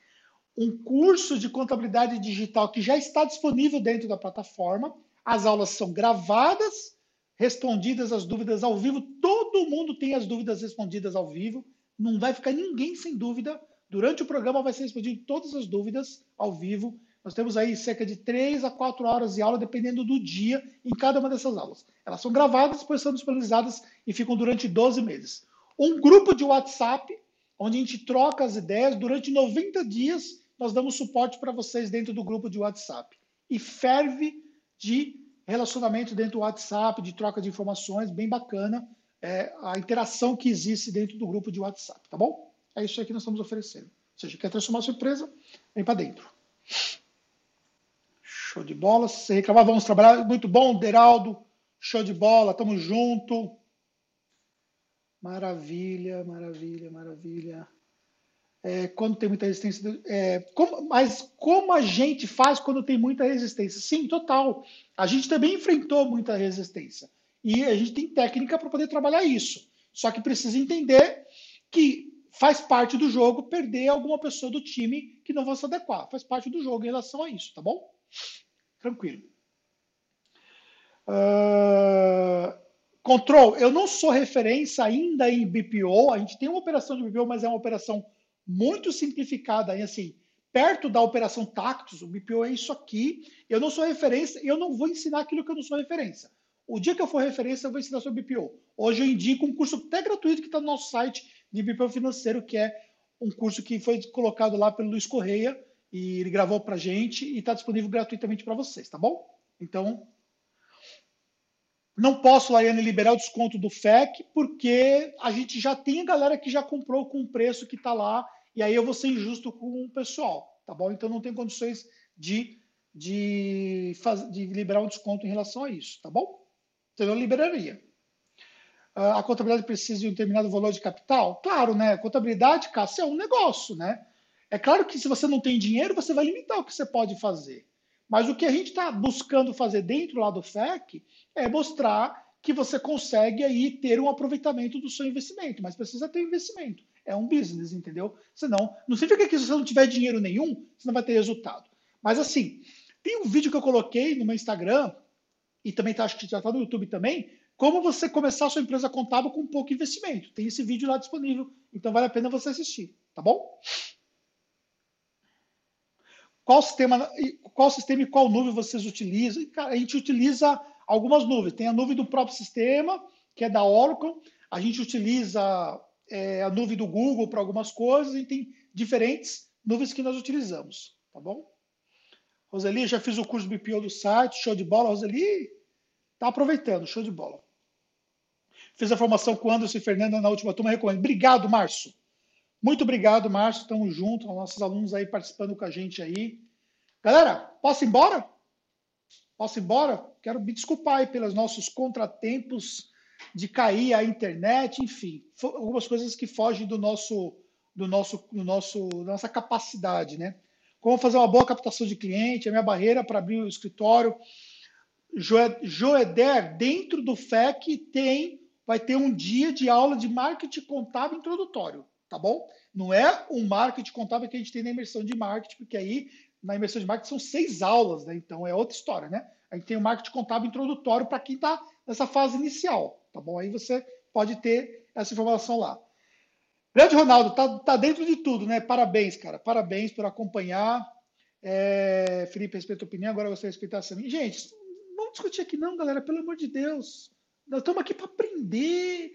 Um curso de contabilidade digital que já está disponível dentro da plataforma. As aulas são gravadas, respondidas as dúvidas ao vivo. Todo mundo tem as dúvidas respondidas ao vivo. Não vai ficar ninguém sem dúvida. Durante o programa vai ser respondido todas as dúvidas ao vivo. Nós temos aí cerca de 3 a 4 horas de aula, dependendo do dia, em cada uma dessas aulas. Elas são gravadas, depois são disponibilizadas e ficam durante 12 meses um grupo de WhatsApp, onde a gente troca as ideias. Durante 90 dias, nós damos suporte para vocês dentro do grupo de WhatsApp. E ferve de relacionamento dentro do WhatsApp, de troca de informações, bem bacana é, a interação que existe dentro do grupo de WhatsApp, tá bom? É isso aí que nós estamos oferecendo. Se você quer transformar sua empresa, vem para dentro. Show de bola. Se reclamar, vamos trabalhar. Muito bom, Deraldo. Show de bola, tamo junto. Maravilha, maravilha, maravilha. É, quando tem muita resistência. É, como, mas como a gente faz quando tem muita resistência? Sim, total. A gente também enfrentou muita resistência. E a gente tem técnica para poder trabalhar isso. Só que precisa entender que faz parte do jogo perder alguma pessoa do time que não vai se adequar. Faz parte do jogo em relação a isso, tá bom? Tranquilo. Uh, Control, eu não sou referência ainda em BPO, a gente tem uma operação de BPO, mas é uma operação muito simplificada, assim, perto da operação Tactus, o BPO é isso aqui, eu não sou referência, eu não vou ensinar aquilo que eu não sou referência. O dia que eu for referência, eu vou ensinar sobre BPO. Hoje eu indico um curso até gratuito que está no nosso site de BPO financeiro, que é um curso que foi colocado lá pelo Luiz Correia, e ele gravou para gente e está disponível gratuitamente para vocês, tá bom? Então, não posso, Laiane, liberar o desconto do FEC, porque a gente já tem a galera que já comprou com o preço que está lá, e aí eu vou ser injusto com o pessoal, tá bom? Então não tem condições de, de, faz, de liberar um desconto em relação a isso, tá bom? Então eu liberaria. Uh, a contabilidade precisa de um determinado valor de capital? Claro, né? Contabilidade, Cássio, é um negócio, né? É claro que se você não tem dinheiro, você vai limitar o que você pode fazer. Mas o que a gente está buscando fazer dentro lá do FEC é mostrar que você consegue aí ter um aproveitamento do seu investimento, mas precisa ter investimento. É um business, entendeu? Senão, não significa que se você não tiver dinheiro nenhum, você não vai ter resultado. Mas assim, tem um vídeo que eu coloquei no meu Instagram, e também tá, acho que já está no YouTube também, como você começar a sua empresa contábil com pouco investimento. Tem esse vídeo lá disponível, então vale a pena você assistir, tá bom? Qual sistema, qual sistema e qual nuvem vocês utilizam? a gente utiliza algumas nuvens. Tem a nuvem do próprio sistema, que é da Oracle. A gente utiliza é, a nuvem do Google para algumas coisas e tem diferentes nuvens que nós utilizamos, tá bom? Roseli, já fiz o curso BPO do site, show de bola. Roseli, tá aproveitando, show de bola. Fiz a formação com o Anderson e Fernanda na última turma, recomendo. Obrigado, Márcio. Muito obrigado, Márcio. Estamos juntos, nossos alunos aí participando com a gente aí. Galera, posso ir embora? posso ir embora? Quero me desculpar aí pelos nossos contratempos de cair a internet, enfim, algumas coisas que fogem do nosso, do nosso, do nosso, da nossa capacidade, né? Como fazer uma boa captação de cliente, a minha barreira para abrir o escritório. Joeder, dentro do FEC, tem, vai ter um dia de aula de marketing contábil introdutório, tá bom? Não é um marketing contábil que a gente tem na imersão de marketing, porque aí na imersão de marketing são seis aulas, né? Então é outra história, né? A gente tem o marketing contábil introdutório para quem está nessa fase inicial, tá bom? Aí você pode ter essa informação lá. Grande Ronaldo, tá, tá dentro de tudo, né? Parabéns, cara. Parabéns por acompanhar. É, Felipe, respeita a opinião, agora você respeitar a minha. Gente, vamos discutir aqui não, galera, pelo amor de Deus. Nós estamos aqui para aprender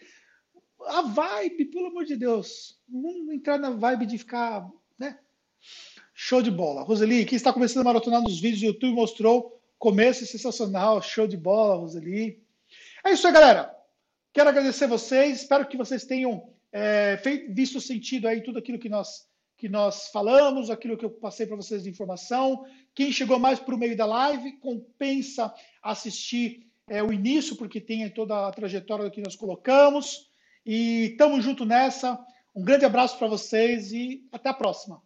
a vibe, pelo amor de Deus. Vamos entrar na vibe de ficar, né? Show de bola. Roseli, quem está começando a maratonar nos vídeos do YouTube mostrou começo sensacional. Show de bola, Roseli. É isso aí, galera. Quero agradecer vocês. Espero que vocês tenham é, feito, visto sentido aí tudo aquilo que nós, que nós falamos, aquilo que eu passei para vocês de informação. Quem chegou mais para o meio da live, compensa assistir é, o início, porque tem toda a trajetória que nós colocamos. E estamos junto nessa. Um grande abraço para vocês e até a próxima.